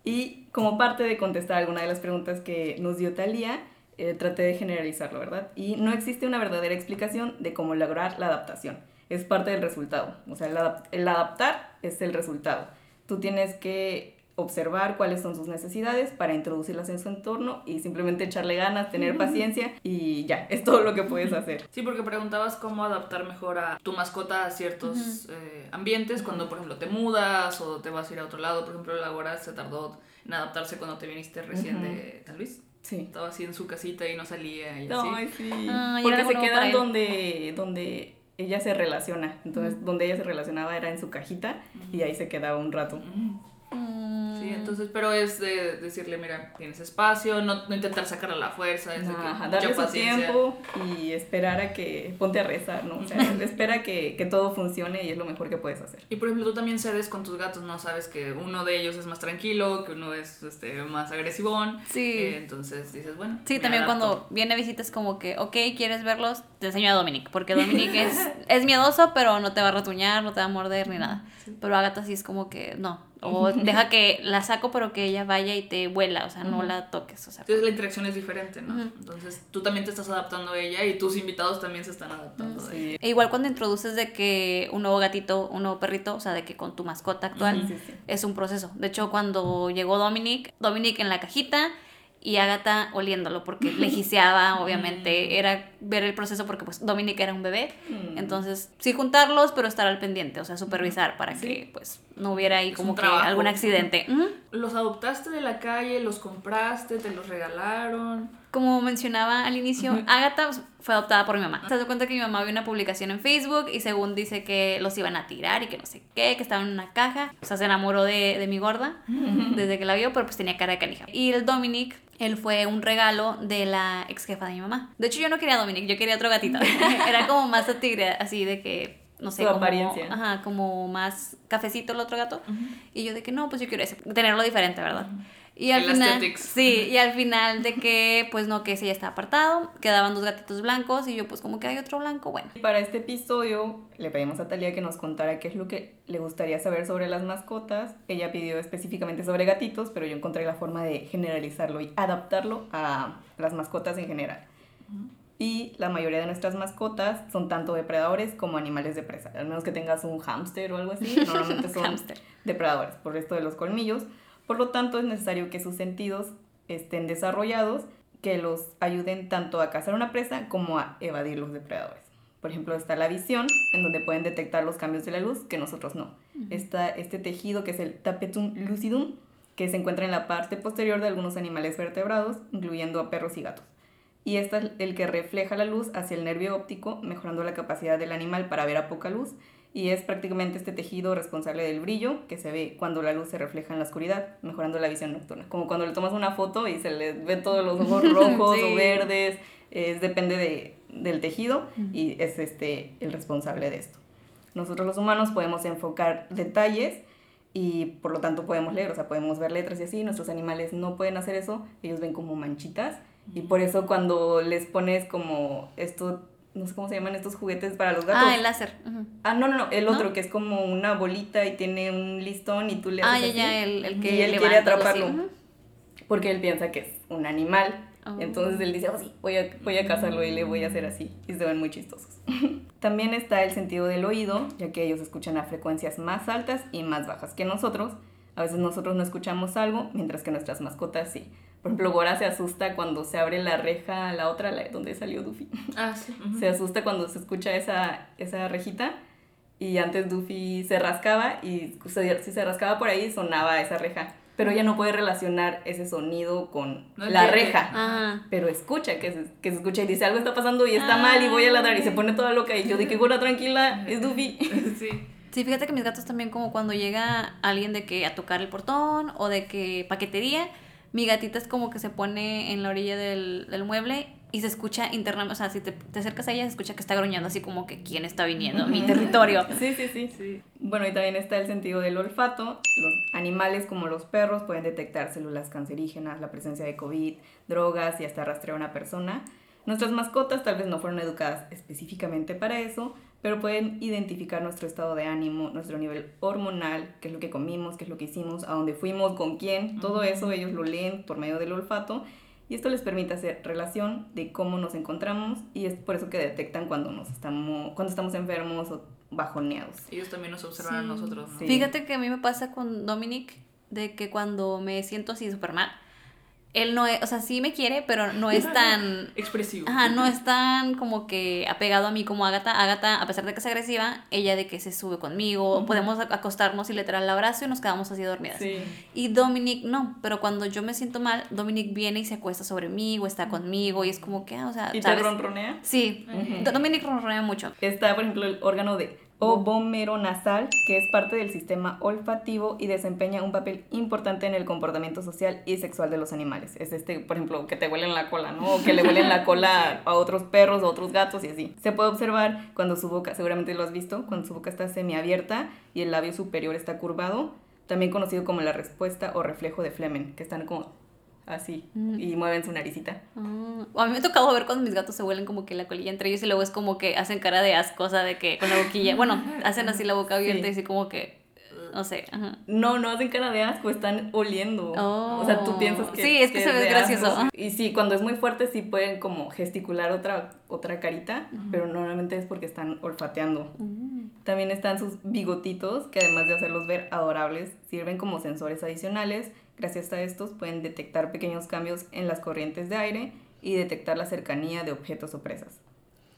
Y como parte de contestar alguna de las preguntas que nos dio Talía, eh, traté de generalizarlo, ¿verdad? Y no existe una verdadera explicación de cómo lograr la adaptación. Es parte del resultado. O sea, el, adap- el adaptar es el resultado. Tú tienes que observar cuáles son sus necesidades para introducirlas en su entorno y simplemente echarle ganas, tener paciencia y ya, es todo lo que puedes hacer. Sí, porque preguntabas cómo adaptar mejor a tu mascota a ciertos eh, ambientes, cuando por ejemplo te mudas o te vas a ir a otro lado. Por ejemplo, Laura se tardó en adaptarse cuando te viniste recién de San Luis. Sí. Estaba así en su casita y no salía y así. Ay, sí. Ah, Porque se quedan donde, donde ella se relaciona. Entonces, donde ella se relacionaba era en su cajita y ahí se quedaba un rato. Mm. Sí, entonces, pero es de decirle, mira, tienes espacio, no, no intentar sacarla a la fuerza, es mucha darle su tiempo y esperar a que ponte a rezar, ¿no? O sea, espera que, que todo funcione y es lo mejor que puedes hacer. Y por ejemplo, tú también cedes con tus gatos, ¿no? Sabes que uno de ellos es más tranquilo, que uno es este, más agresivón. Sí. Eh, entonces dices, bueno. Sí, también adapto. cuando viene visitas como que, ok, ¿quieres verlos? Te enseño a Dominic, porque Dominic es, es miedoso, pero no te va a ratuñar, no te va a morder ni nada. Pero Agatha sí es como que, no, O deja que la saco, pero que ella vaya y te vuela, o sea, no la toques, o sea. Entonces la interacción es diferente, ¿no? Entonces tú también te estás adaptando a ella y tus invitados también se están adaptando a ella. Sí. E igual cuando introduces de que un nuevo gatito, un nuevo perrito, o sea, de que con tu mascota actual, Sí, sí, sí. es un proceso. De hecho, cuando llegó Dominic, Dominic en la cajita y Agatha oliéndolo, porque le giseaba, obviamente, era ver el proceso porque pues Dominic era un bebé. Mm. Entonces, sí juntarlos, pero estar al pendiente, o sea, supervisar para Sí. que pues no hubiera ahí Es como que trabajo. algún accidente. ¿Los adoptaste de la calle? ¿Los compraste? ¿Te los regalaron? Como mencionaba al inicio, Agatha fue adoptada por mi mamá. Se da cuenta que mi mamá vio una publicación en Facebook y según dice que los iban a tirar y que no sé qué, que estaban en una caja. O sea, se enamoró de, de mi gorda desde que la vio, pero pues tenía cara de canija. Y el Dominic, él fue un regalo de la ex jefa de mi mamá. De hecho, yo no quería a Dominic, yo quería otro gatito. Era como más a tigre, así de que, no sé, Su como, apariencia. Ajá, como más cafecito el otro gato. Y yo de que no, pues yo quiero ese, tenerlo diferente, ¿verdad? Y al El final, aesthetics. sí, y al final de que, pues no, que ese ya está apartado, quedaban dos gatitos blancos y yo pues como que hay otro blanco, bueno. Y Para este episodio le pedimos a Talia que nos contara qué es lo que le gustaría saber sobre las mascotas. Ella pidió específicamente sobre gatitos, pero yo encontré la forma de generalizarlo y adaptarlo a las mascotas en general. Y la mayoría de nuestras mascotas son tanto depredadores como animales de presa. Al menos que tengas un hámster o algo así, normalmente son depredadores por esto de los colmillos. Por lo tanto, es necesario que sus sentidos estén desarrollados que los ayuden tanto a cazar una presa como a evadir los depredadores. Por ejemplo, está la visión, en donde pueden detectar los cambios de la luz que nosotros no. Está este tejido que es el tapetum lucidum, que se encuentra en la parte posterior de algunos animales vertebrados, incluyendo a perros y gatos. Y este es el que refleja la luz hacia el nervio óptico, mejorando la capacidad del animal para ver a poca luz. Y es prácticamente este tejido responsable del brillo que se ve cuando la luz se refleja en la oscuridad, mejorando la visión nocturna. Como cuando le tomas una foto y se le ve todos los ojos rojos Sí. o verdes, es, depende de, del tejido y es este el responsable de esto. Nosotros los humanos podemos enfocar detalles y por lo tanto podemos leer, o sea, podemos ver letras y así. Nuestros animales no pueden hacer eso, ellos ven como manchitas y por eso cuando les pones como esto, no sé cómo se llaman estos juguetes para los gatos. Ah, el láser. ujú. Ah, no, no, no, el ¿No? otro que es como una bolita y tiene un listón y tú le Ah, haces ya, así, ya, el, el que y él quiere atraparlo porque él piensa que es un animal. Oh. Entonces él dice, oh sí, voy a, voy a cazarlo y le voy a hacer así. Y se ven muy chistosos. También está el sentido del oído, ya que ellos escuchan a frecuencias más altas y más bajas que nosotros. A veces nosotros no escuchamos algo, mientras que nuestras mascotas sí. Por ejemplo, Bora se asusta cuando se abre la reja, la otra, la donde salió Duffy. Ah, sí. ujú. Se asusta cuando se escucha esa, esa rejita. Y antes Duffy se rascaba y si se rascaba por ahí sonaba esa reja. Pero ella no puede relacionar ese sonido con No la entiende. reja. Ajá. Pero escucha que se, que se escucha y dice algo está pasando y está Ah. mal y voy a ladrar y se pone toda loca y yo que Gora tranquila, es Duffy. Sí. Sí, fíjate que mis gatos también como cuando llega alguien de que a tocar el portón o de que paquetería, mi gatita es como que se pone en la orilla del, del mueble y se escucha internamente, o sea, si te, te acercas a ella se escucha que está gruñendo así como que quién está viniendo a mi territorio. Sí, sí, sí. Sí. Bueno, y también está el sentido del olfato. Los animales como los perros pueden detectar células cancerígenas, la presencia de COVID, drogas y hasta rastrear a una persona. Nuestras mascotas tal vez no fueron educadas específicamente para eso, pero pueden identificar nuestro estado de ánimo, nuestro nivel hormonal, qué es lo que comimos, qué es lo que hicimos, a dónde fuimos, con quién. Todo eso ellos lo leen por medio del olfato y esto les permite hacer relación de cómo nos encontramos y es por eso que detectan cuando, nos estamos, cuando estamos enfermos o bajoneados. Ellos también nos observan a nosotros, ¿no? Sí. Fíjate que a mí me pasa con Dominic de que cuando me siento así súper mal, él no es, o sea, sí me quiere, pero no es tan... Expresivo. Ajá, no es tan como que apegado a mí como Agatha. Agatha, a pesar de que es agresiva, ella de que se sube conmigo, podemos ac- acostarnos y literal la abrazo y nos quedamos así dormidas. Sí. Y Dominic no, pero cuando yo me siento mal, Dominic viene y se acuesta sobre mí o está conmigo y es como que, ah, o sea, ¿Y te ¿sabes? ronronea? Sí. Dominic ronronea mucho. Está, por ejemplo, el órgano de ovomeronasal, que es parte del sistema olfativo y desempeña un papel importante en el comportamiento social y sexual de los animales. Es este, por ejemplo, que te huelen la cola, ¿no? O que le huelen la cola a otros perros o otros gatos y así. Se puede observar cuando su boca, seguramente lo has visto, cuando su boca está semiabierta y el labio superior está curvado, también conocido como la respuesta o reflejo de Flemen, que están como así Mm. y mueven su naricita. Ah, a mí me ha tocado ver cuando mis gatos se huelen como que la colilla entre ellos y luego es como que hacen cara de asco, o sea, de que con la boquilla, bueno, hacen así la boca abierta Sí. y así como que, no sé. Ajá. No, no hacen cara de asco, están oliendo. O sea, tú piensas que. Sí, es que se ve gracioso. asco. Y sí, cuando es muy fuerte, sí pueden como gesticular otra, otra carita, pero normalmente es porque están olfateando. Mm. También están sus bigotitos, que además de hacerlos ver adorables, sirven como sensores adicionales. Gracias a estos pueden detectar pequeños cambios en las corrientes de aire y detectar la cercanía de objetos o presas.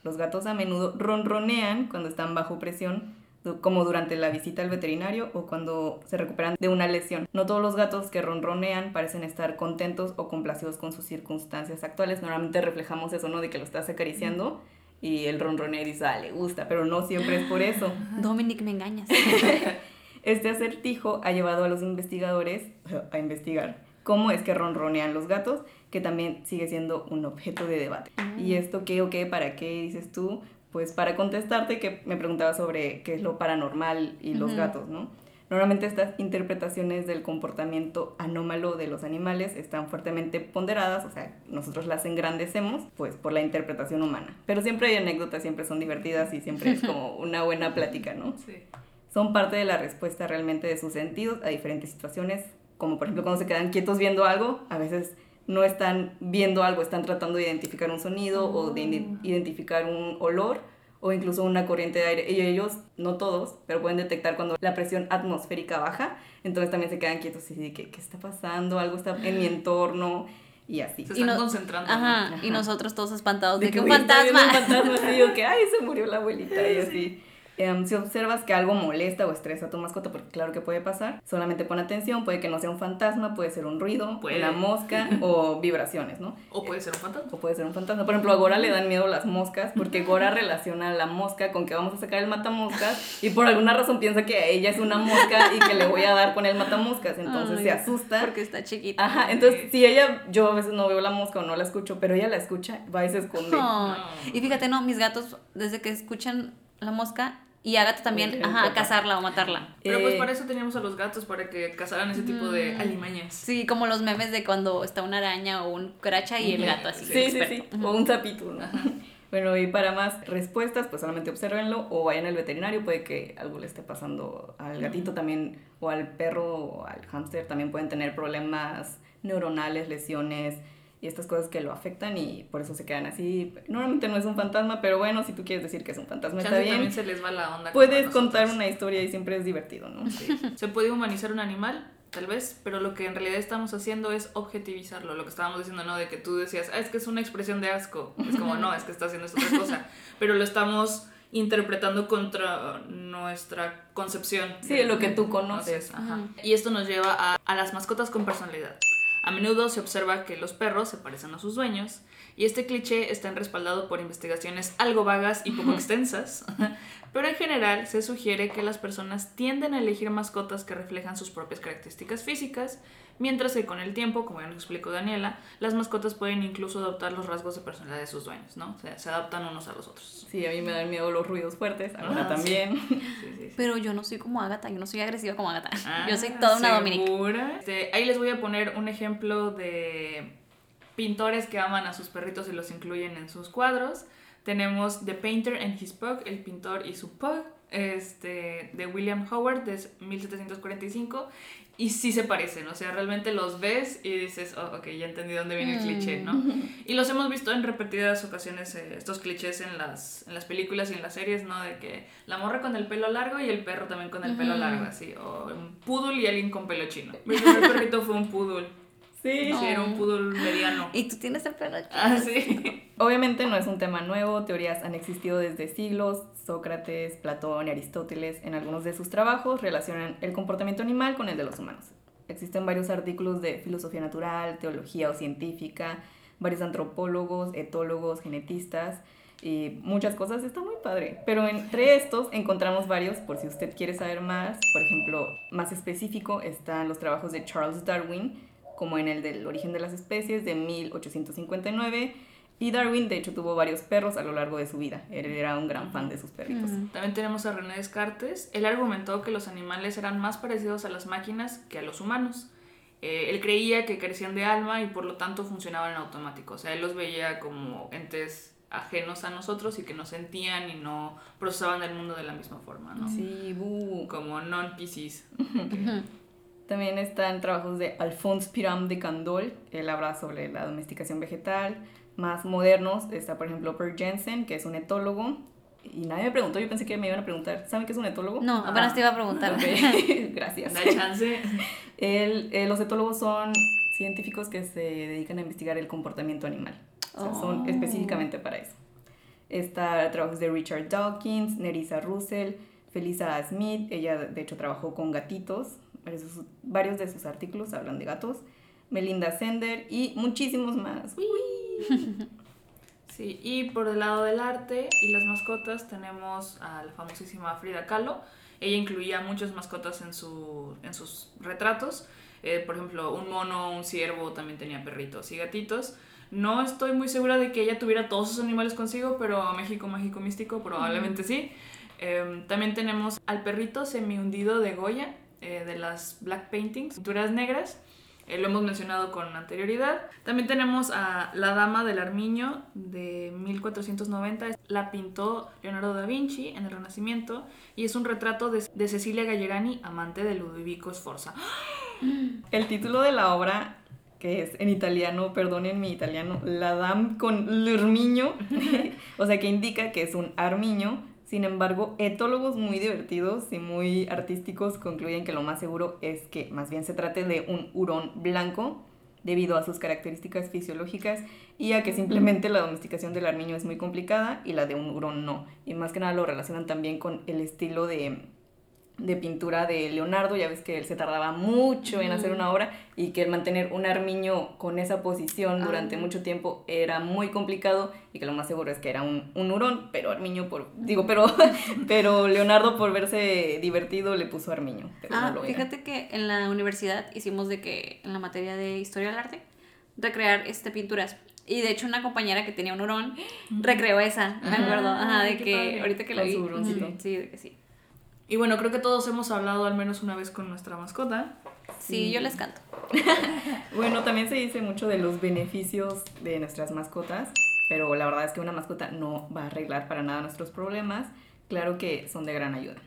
Los gatos a menudo ronronean cuando están bajo presión, como durante la visita al veterinario o cuando se recuperan de una lesión. No todos los gatos que ronronean parecen estar contentos o complacidos con sus circunstancias actuales. Normalmente reflejamos eso, ¿no? De que lo estás acariciando y el ronronea y dices, ah, le gusta, pero no siempre es por eso. Dominic, me engañas. Este acertijo ha llevado a los investigadores a investigar cómo es que ronronean los gatos, que también sigue siendo un objeto de debate. ¿Y esto qué o qué? ¿Para qué dices tú? Pues para contestarte que me preguntaba sobre qué es lo paranormal y los gatos, ¿no? Normalmente estas interpretaciones del comportamiento anómalo de los animales están fuertemente ponderadas, o sea, nosotros las engrandecemos, pues por la interpretación humana. Pero siempre hay anécdotas, siempre son divertidas y siempre es como una buena plática, ¿no? Sí. son parte de la respuesta realmente de sus sentidos a diferentes situaciones, como por ejemplo cuando se quedan quietos viendo algo, a veces no están viendo algo, están tratando de identificar un sonido o de ide- identificar un olor o incluso una corriente de aire. Y ellos, no todos, pero pueden detectar cuando la presión atmosférica baja, entonces también se quedan quietos y dicen, ¿qué, qué está pasando? Algo está en mi entorno y así. Se Y no- concentrando. y nosotros todos espantados de, que un "Uy, está viendo fantasma. Un fantasma, así, yo que, ay, se murió la abuelita y así. Em, si observas que algo molesta o estresa a tu mascota, porque claro que puede pasar, solamente pon atención, puede que no sea un fantasma, puede ser un ruido, Puede. una mosca o vibraciones, ¿no? O puede ser un fantasma. O puede ser un fantasma. Por ejemplo, a Gora le dan miedo las moscas porque Gora relaciona la mosca con que vamos a sacar el matamoscas y por alguna razón piensa que ella es una mosca y que le voy a dar con el matamoscas. Entonces Ay, se asusta. Porque está chiquita. Ajá, entonces si ella, yo a veces no veo la mosca o no la escucho, pero ella la escucha, va y se esconde. Ay. Y fíjate, no, mis gatos, desde que escuchan la mosca, y Agatha también, Quieren ajá, cazarla o matarla. Pero pues Eh, para eso teníamos a los gatos, para que cazaran ese tipo de Mm. alimañas. Sí, como los memes de cuando está una araña o un cracha y el gato así. Sí, sí, sí. O un zapito, ¿no? Bueno, y para más respuestas, pues solamente observenlo o vayan al veterinario, puede que algo le esté pasando al gatito también, o al perro o al hámster, también pueden tener problemas neuronales, lesiones y estas cosas que lo afectan y por eso se quedan así. Normalmente no es un fantasma, pero bueno, si tú quieres decir que es un fantasma, está Chance bien. también se les va la onda. Puedes contar una historia y siempre es divertido, ¿no? Sí. Se puede humanizar un animal, tal vez, pero lo que en realidad estamos haciendo es objetivizarlo. Lo que estábamos diciendo, ¿no? De que tú decías, ah, es que es una expresión de asco. Es como, no, es que está haciendo esta otra cosa. Pero lo estamos interpretando contra nuestra concepción. Sí, de lo que tú conoces. Ajá. Y esto nos lleva a, a las mascotas con personalidad. A menudo se observa que los perros se parecen a sus dueños, y este cliché está respaldado por investigaciones algo vagas y poco extensas, pero en general se sugiere que las personas tienden a elegir mascotas que reflejan sus propias características físicas, mientras que con el tiempo, como ya nos explicó Daniela, las mascotas pueden incluso adoptar los rasgos de personalidad de sus dueños, ¿no? O sea, se adaptan unos a los otros. Sí, a mí me dan miedo los ruidos fuertes, ahora Ah, también. Sí, sí, sí. Pero yo no soy como Agatha, yo no soy agresiva como Agatha. Ah, yo soy toda una. ¿segura? Este, ahí les voy a poner un ejemplo de pintores que aman a sus perritos y los incluyen en sus cuadros. Tenemos The Painter and His Pug, el pintor y su pug, este, de William Howard, de 1745. Y sí se parecen, o sea, realmente los ves y dices, oh, ok, ya entendí dónde viene el Mm. cliché, ¿no? Y los hemos visto en repetidas ocasiones, eh, estos clichés en las, en las películas y en las series, ¿no? De que la morra con el pelo largo y el perro también con el pelo largo, así. O un poodle y alguien con pelo chino. Mi primer perrito fue un poodle. Sí. Era un poodle mediano. Y tú tienes el pelo chido. Ah, sí. Obviamente no es un tema nuevo, teorías han existido desde siglos, Sócrates, Platón y Aristóteles en algunos de sus trabajos relacionan el comportamiento animal con el de los humanos. Existen varios artículos de filosofía natural, teología o científica, varios antropólogos, etólogos, genetistas y muchas cosas, está muy padre. Pero entre estos encontramos varios, por si usted quiere saber más, por ejemplo, más específico están los trabajos de Charles Darwin, como en el del origen de las especies de 1859. Y Darwin, de hecho, tuvo varios perros a lo largo de su vida. Él era un gran fan de sus perritos. Mm. También tenemos a René Descartes. Él argumentó que los animales eran más parecidos a las máquinas que a los humanos. Eh, él creía que carecían de alma y por lo tanto funcionaban en automático. O sea, él los veía como entes ajenos a nosotros y que no sentían y no procesaban el mundo de la misma forma, ¿no? Sí, bu. Como non-PCs. También están trabajos de Alphonse Piram de Candolle, él habla sobre la domesticación vegetal. Más modernos está, por ejemplo, Per Jensen, que es un etólogo. Y nadie me preguntó, yo pensé que me iban a preguntar, ¿saben qué es un etólogo? No, apenas te iba a preguntar. Gracias. Da chance. El- eh, los etólogos son científicos que se dedican a investigar el comportamiento animal. O sea, son Oh. específicamente para eso. Está trabajos de Richard Dawkins, Nerissa Russell, Felisa Smith. Ella, de hecho, trabajó con gatitos. Varios de sus, varios de sus artículos hablan de gatos. Melinda Sender y muchísimos más. Sí, y por el lado del arte y las mascotas tenemos a la famosísima Frida Kahlo. Ella incluía muchas mascotas en, su, en sus retratos. Eh, por ejemplo, un mono, un ciervo, también tenía perritos y gatitos. No estoy muy segura de que ella tuviera todos esos animales consigo, pero México Mágico Místico probablemente sí. Eh, también tenemos al perrito semi-hundido de Goya, eh, de las Black Paintings, pinturas negras. Eh, lo hemos mencionado con anterioridad. También tenemos a La Dama del Armiño de 1490. La pintó Leonardo da Vinci en el Renacimiento y es un retrato de, de Cecilia Gallerani, amante de Ludovico Sforza. El título de la obra, que es en italiano, perdonen mi italiano, La Dame con l'Armiño, o sea que indica que es un armiño. Sin embargo, etólogos muy divertidos y muy artísticos concluyen que lo más seguro es que más bien se trate de un hurón blanco debido a sus características fisiológicas y a que simplemente la domesticación del armiño es muy complicada y la de un hurón no. Y más que nada lo relacionan también con el estilo de, de pintura de Leonardo, ya ves que él se tardaba mucho en hacer una obra y que el mantener un armiño con esa posición durante Ah. mucho tiempo era muy complicado y que lo más seguro es que era un, un hurón, pero armiño por, digo, pero, pero Leonardo por verse divertido le puso armiño, pero Ah, no lo era. fíjate que en la universidad hicimos de que, en la materia de historia del arte, recrear este, pinturas. Y de hecho una compañera que tenía un hurón recreó esa, me acuerdo. Ajá, de que padre. ahorita que la vi. Sí, de que sí. Y bueno, creo que todos hemos hablado al menos una vez con nuestra mascota. Sí, yo les canto. Bueno, también se dice mucho de los beneficios de nuestras mascotas, pero la verdad es que una mascota no va a arreglar para nada nuestros problemas. Claro que son de gran ayuda.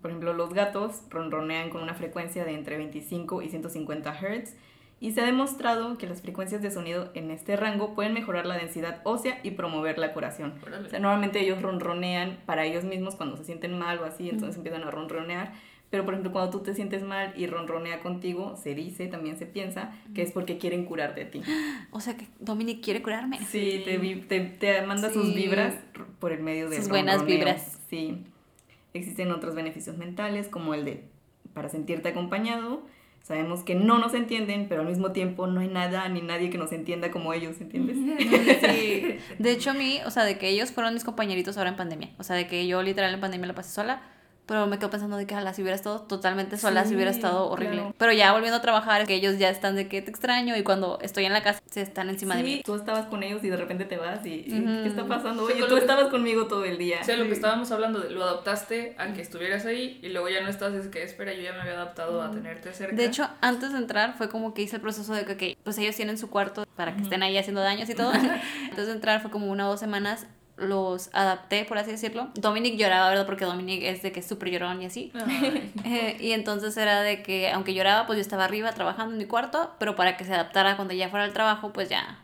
Por ejemplo, los gatos ronronean con una frecuencia de entre 25 y 150 Hz y se ha demostrado que las frecuencias de sonido en este rango pueden mejorar la densidad ósea y promover la curación. Órale. O sea, normalmente ellos ronronean para ellos mismos cuando se sienten mal o así, entonces empiezan a ronronear. Pero, por ejemplo, cuando tú te sientes mal y ronronea contigo, se dice, también se piensa, que es porque quieren curarte a ti. O sea que Dominic quiere curarme. Sí, te, te, te manda Sí. sus vibras por el medio de Sus buenas vibras. Sí. Existen otros beneficios mentales, como el de para sentirte acompañado. Sabemos que no nos entienden, pero al mismo tiempo no hay nada ni nadie que nos entienda como ellos, ¿entiendes? Sí. De hecho, a mí, o sea, de que ellos fueron mis compañeritos ahora en pandemia. O sea, de que yo literal en pandemia la pasé sola. Pero me quedo pensando de que ojalá si hubiera estado totalmente sola, si Sí, hubiera estado horrible. claro. Pero ya volviendo a trabajar, que ellos ya están de que te extraño y cuando estoy en la casa se están encima de Sí, mí. tú estabas con ellos y de repente te vas y. ¿qué está pasando? Oye, tú que- estabas conmigo todo el día. O sea, lo que estábamos hablando, de, lo adaptaste a que estuvieras ahí y luego ya no estás, es que espera, yo ya me había adaptado a tenerte cerca. De hecho, antes de entrar fue como que hice el proceso de que, ok, pues ellos tienen su cuarto para que estén ahí haciendo daños y todo. Antes de entrar fue como una o dos semanas, los adapté, por así decirlo. Dominic lloraba, ¿verdad? Porque Dominic es de que es súper llorón y así. Eh, y entonces era de que, aunque lloraba, pues yo estaba arriba trabajando en mi cuarto, pero para que se adaptara cuando ya fuera al trabajo, pues ya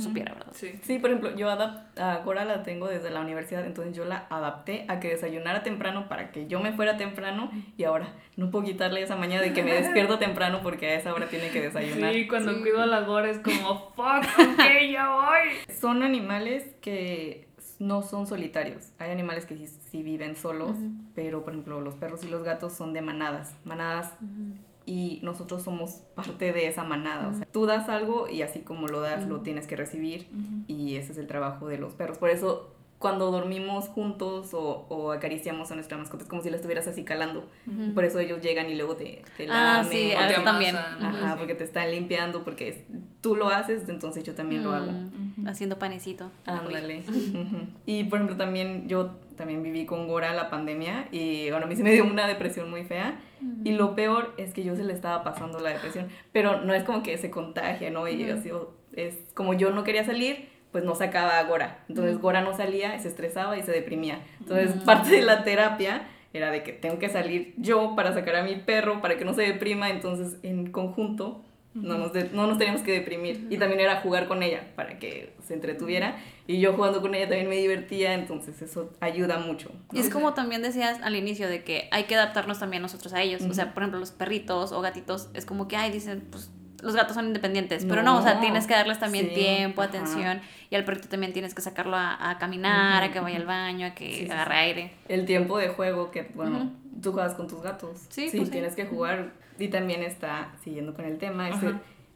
supiera, ¿verdad? Sí. Sí, por ejemplo, yo a Cora la tengo desde la universidad, entonces yo la adapté a que desayunara temprano para que yo me fuera temprano y ahora no puedo quitarle esa mañana de que me despierto temprano porque a esa hora tiene que desayunar. Sí, cuando Sí. cuido a la Gora es como, fuck, ok, ya voy. Son animales que no son solitarios. Hay animales que sí, sí viven solos, pero por ejemplo los perros y los gatos son de manadas. Manadas y nosotros somos parte de esa manada. O sea, tú das algo y así como lo das, lo tienes que recibir y ese es el trabajo de los perros. Por eso cuando dormimos juntos o, o acariciamos a nuestra mascota es como si la estuvieras así calando. Ujú. Por eso ellos llegan y luego te, te Ah, lamen. sí, o a te también. Ajá, Sí. porque te están limpiando, porque es- tú lo haces, entonces yo también lo hago. Mm, Haciendo panecito. Ándale. Y por ejemplo, también yo también viví con Gora la pandemia y bueno, a mí se me dio una depresión muy fea. Y lo peor es que yo se le estaba pasando la depresión, pero no es como que se contagia, ¿no? Y así, es como yo no quería salir, pues no sacaba a Gora. Entonces Gora no salía, se estresaba y se deprimía. Entonces parte de la terapia era de que tengo que salir yo para sacar a mi perro, para que no se deprima, entonces en conjunto no nos, no nos teníamos que deprimir. Y también era jugar con ella para que se entretuviera. Y yo jugando con ella también me divertía, entonces eso ayuda mucho. Y es como también decías al inicio de que hay que adaptarnos también nosotros a ellos. O sea, por ejemplo, los perritos o gatitos, es como que, ay, dicen, pues los gatos son independientes, pero no, o sea, tienes que darles también tiempo, atención, y al perrito también tienes que sacarlo a, caminar, a que vaya al baño, a que agarre aire. El tiempo de juego que, bueno, tú juegas con tus gatos. Sí, pues tienes que jugar. Y también está, siguiendo con el tema, es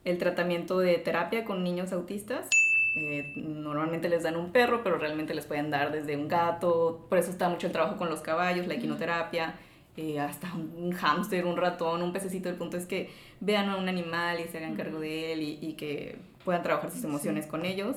el, tratamiento de terapia con niños autistas. Eh, normalmente les dan un perro, pero realmente les pueden dar desde un gato. Por eso está mucho el trabajo con los caballos, la equinoterapia, eh, hasta un hámster, un ratón, un pececito. El punto es que vean a un animal y se hagan cargo de él y, y que puedan trabajar sus emociones con ellos.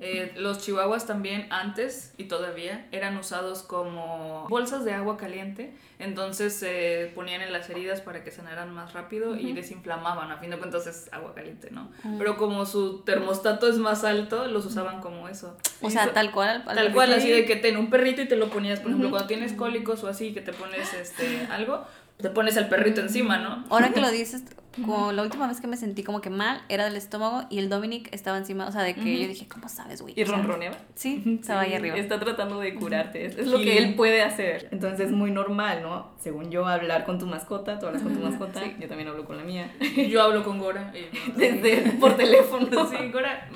Eh, los chihuahuas también antes y todavía eran usados como bolsas de agua caliente, entonces se ponían en las heridas para que sanaran más rápido y desinflamaban, a fin de cuentas es agua caliente, ¿no? Ah. Pero como su termostato es más alto, los usaban como eso. O sea, tal cual. Tal cual, así de que ten un perrito y te lo ponías, por ejemplo, cuando tienes cólicos o así, que te pones este algo, te pones el perrito encima, ¿no? Ahora que lo dices, como la última vez que me sentí como que mal era del estómago y el Dominic estaba encima, o sea, de que yo dije, ¿cómo sabes, güey? ¿Y ronroneaba? Sí, estaba ahí arriba. Está tratando de curarte, es, lo que él puede hacer. Entonces es muy normal, ¿no? Según yo, hablar con tu mascota, tú hablas con tu mascota, yo también hablo con la mía. Yo hablo con Gora. Desde, por teléfono. sí, Gora,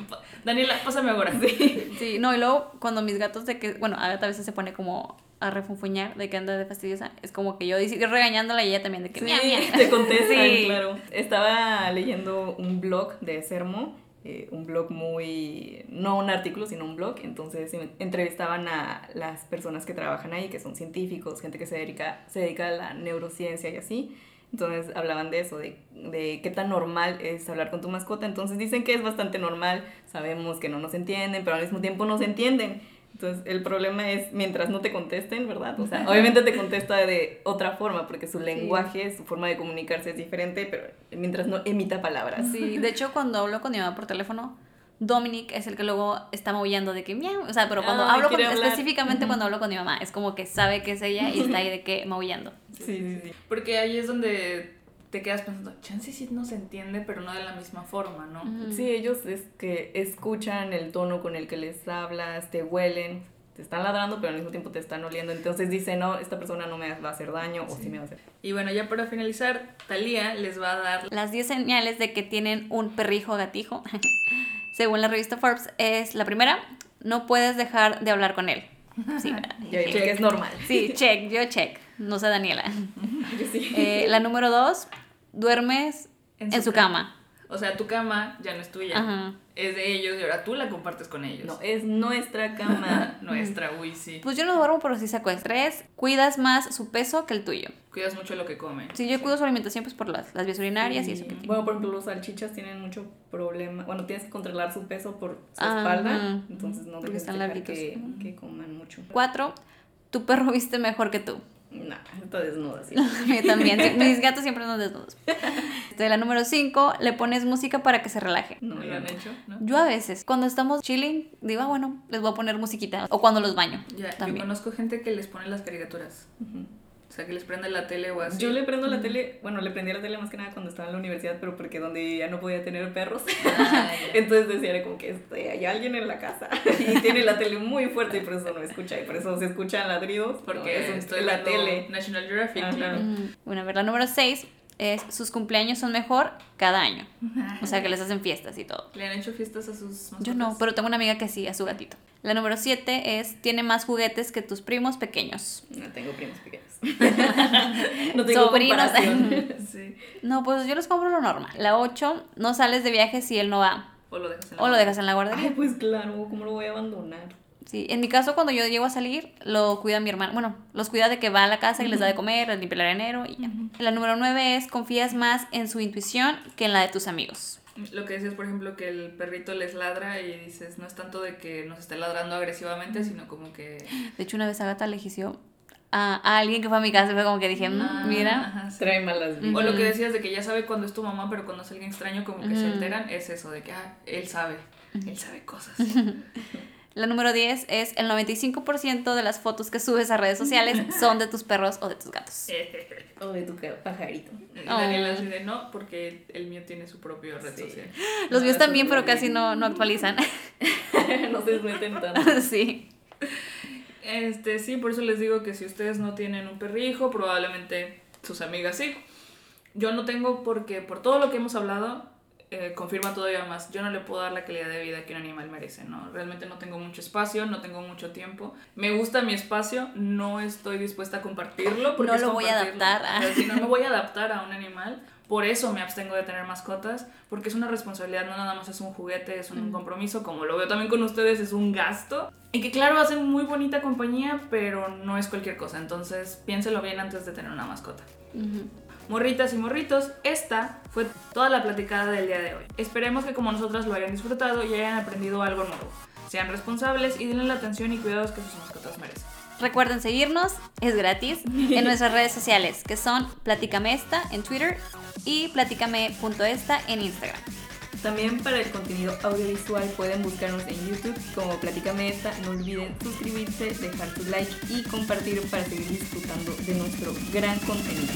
Daniela, pásame a Gora. Sí. sí, no, y luego cuando mis gatos de que, bueno, Agatha a veces se pone como a refunfuñar de que anda de fastidiosa, es como que yo regañándola y ella también de que sí, te contestan, claro. Estaba leyendo un blog de Sermo, eh, un blog muy, no un artículo, sino un blog, entonces entrevistaban a las personas que trabajan ahí, que son científicos, gente que se dedica, se dedica a la neurociencia y así. Entonces hablaban de eso, de, de, qué tan normal es hablar con tu mascota. Entonces dicen que es bastante normal, sabemos que no nos entienden, pero al mismo tiempo nos entienden. Entonces, el problema es mientras no te contesten, ¿verdad? O sea, obviamente te contesta de otra forma, porque su lenguaje, su forma de comunicarse es diferente, pero mientras no emita palabras. Sí, de hecho, cuando hablo con mi mamá por teléfono, Dominic es el que luego está maullando de que miau, o sea, pero cuando hablo con, específicamente cuando hablo con mi mamá, es como que sabe que es ella y está ahí de que maullando. Sí, sí, sí. Porque ahí es donde te quedas pensando, chance sí no se entiende, pero no de la misma forma, ¿no? Sí, ellos es que escuchan el tono con el que les hablas, te huelen, te están ladrando, pero al mismo tiempo te están oliendo. Entonces dicen, no, esta persona no me va a hacer daño o sí me va a hacer. Y bueno, ya para finalizar, Talía les va a dar las 10 señales de que tienen un perrijo gatijo. Según la revista Forbes, es la primera, no puedes dejar de hablar con él. Sí, yo check es normal. Sí, check, yo check. No sé Daniela. Eh, la número dos, duermes en su, cama. O sea, tu cama ya no es tuya. Es de ellos y ahora tú la compartes con ellos. No, es nuestra cama. nuestra, uy, sí. Pues yo no duermo, pero sí saco estrés. Cuidas más su peso que el tuyo. Cuidas mucho lo que come. Sí, yo cuido su alimentación pues por las, las vías urinarias y eso que tiene. Bueno, por ejemplo, los salchichas tienen mucho problema. Bueno, tienes que controlar su peso por su espalda. Entonces no debes dejar que, que coman mucho. Cuatro, tu perro viste mejor que tú. No, está desnuda, sí. también. Mis gatos siempre son desnudos. Este, la número 5, le pones música para que se relaje. No, lo han hecho, ¿no? Yo a veces, cuando estamos chilling, digo, ah, bueno, les voy a poner musiquita. O cuando los baño. Ya, también. yo conozco gente que les pone las caricaturas. O sea, que les prende la tele o así. Yo le prendo la tele, bueno, le prendí la tele más que nada cuando estaba en la universidad, pero porque donde ya no podía tener perros. Ah, Entonces decía, era como que este, hay alguien en la casa y tiene la tele muy fuerte y por eso no escucha. Y por eso se escuchan ladridos. Porque estoy la tele. National Geographic, claro. Bueno, a ver, la número 6 es sus cumpleaños son mejor cada año. O sea, que les hacen fiestas y todo. ¿Le han hecho fiestas a sus mascotas? Yo no, pero tengo una amiga que sí, a su gatito. La número 7 es tiene más juguetes que tus primos pequeños. No tengo primos pequeños. no tengo Sobrinos. sí. No, pues yo les compro lo normal. La 8, no sales de viaje si él no va. O lo dejas en la, o lo dejas en la guardería. pues claro, ¿cómo lo voy a abandonar? Sí, en mi caso cuando yo llego a salir, lo cuida mi hermano. Bueno, los cuida de que va a la casa y les da de comer, les limpia el arenero y ya. La número nueve es confías más en su intuición que en la de tus amigos. Lo que decías, por ejemplo, que el perrito les ladra y dices, no es tanto de que nos esté ladrando agresivamente, sino como que... De hecho, una vez Agatha le gició a, alguien que fue a mi casa fue como que dije, mm, ah, mira, trae malas O lo que decías de que ya sabe cuando es tu mamá, pero cuando es alguien extraño como que se alteran, es eso, de que ah, él sabe. Él sabe cosas. La número 10 es el 95% de las fotos que subes a redes sociales son de tus perros o de tus gatos. O de tu pajarito. Y Daniela así de no, porque el mío tiene su propio red Sí. social. Los No, míos también, pero casi no, no actualizan. no se meten tanto. sí. Este, sí, por eso les digo que si ustedes no tienen un perrijo, probablemente sus amigas sí. Yo no tengo porque por todo lo que hemos hablado, eh, confirma todavía más. Yo no le puedo dar la calidad de vida que un animal merece, ¿no? Realmente no tengo mucho espacio, no tengo mucho tiempo. Me gusta mi espacio, no estoy dispuesta a compartirlo. Porque No lo voy a adaptar a- Pero si no me voy a adaptar a un animal. Por eso me abstengo de tener mascotas, porque es una responsabilidad, no nada más es un juguete, es un compromiso, como lo veo también con ustedes, es un gasto. Y que claro, hacen muy bonita compañía, pero no es cualquier cosa, entonces piénselo bien antes de tener una mascota. Ujú. Morritas y morritos, esta fue toda la platicada del día de hoy. Esperemos que como nosotras lo hayan disfrutado y hayan aprendido algo nuevo. Sean responsables y denle la atención y cuidados que sus mascotas merecen. Recuerden seguirnos, es gratis, en nuestras redes sociales, que son Platícame Esta en Twitter y platicame.esta en Instagram. También para el contenido audiovisual pueden buscarnos en YouTube como Platícame Esta. No olviden suscribirse, dejar su like y compartir para seguir disfrutando de nuestro gran contenido.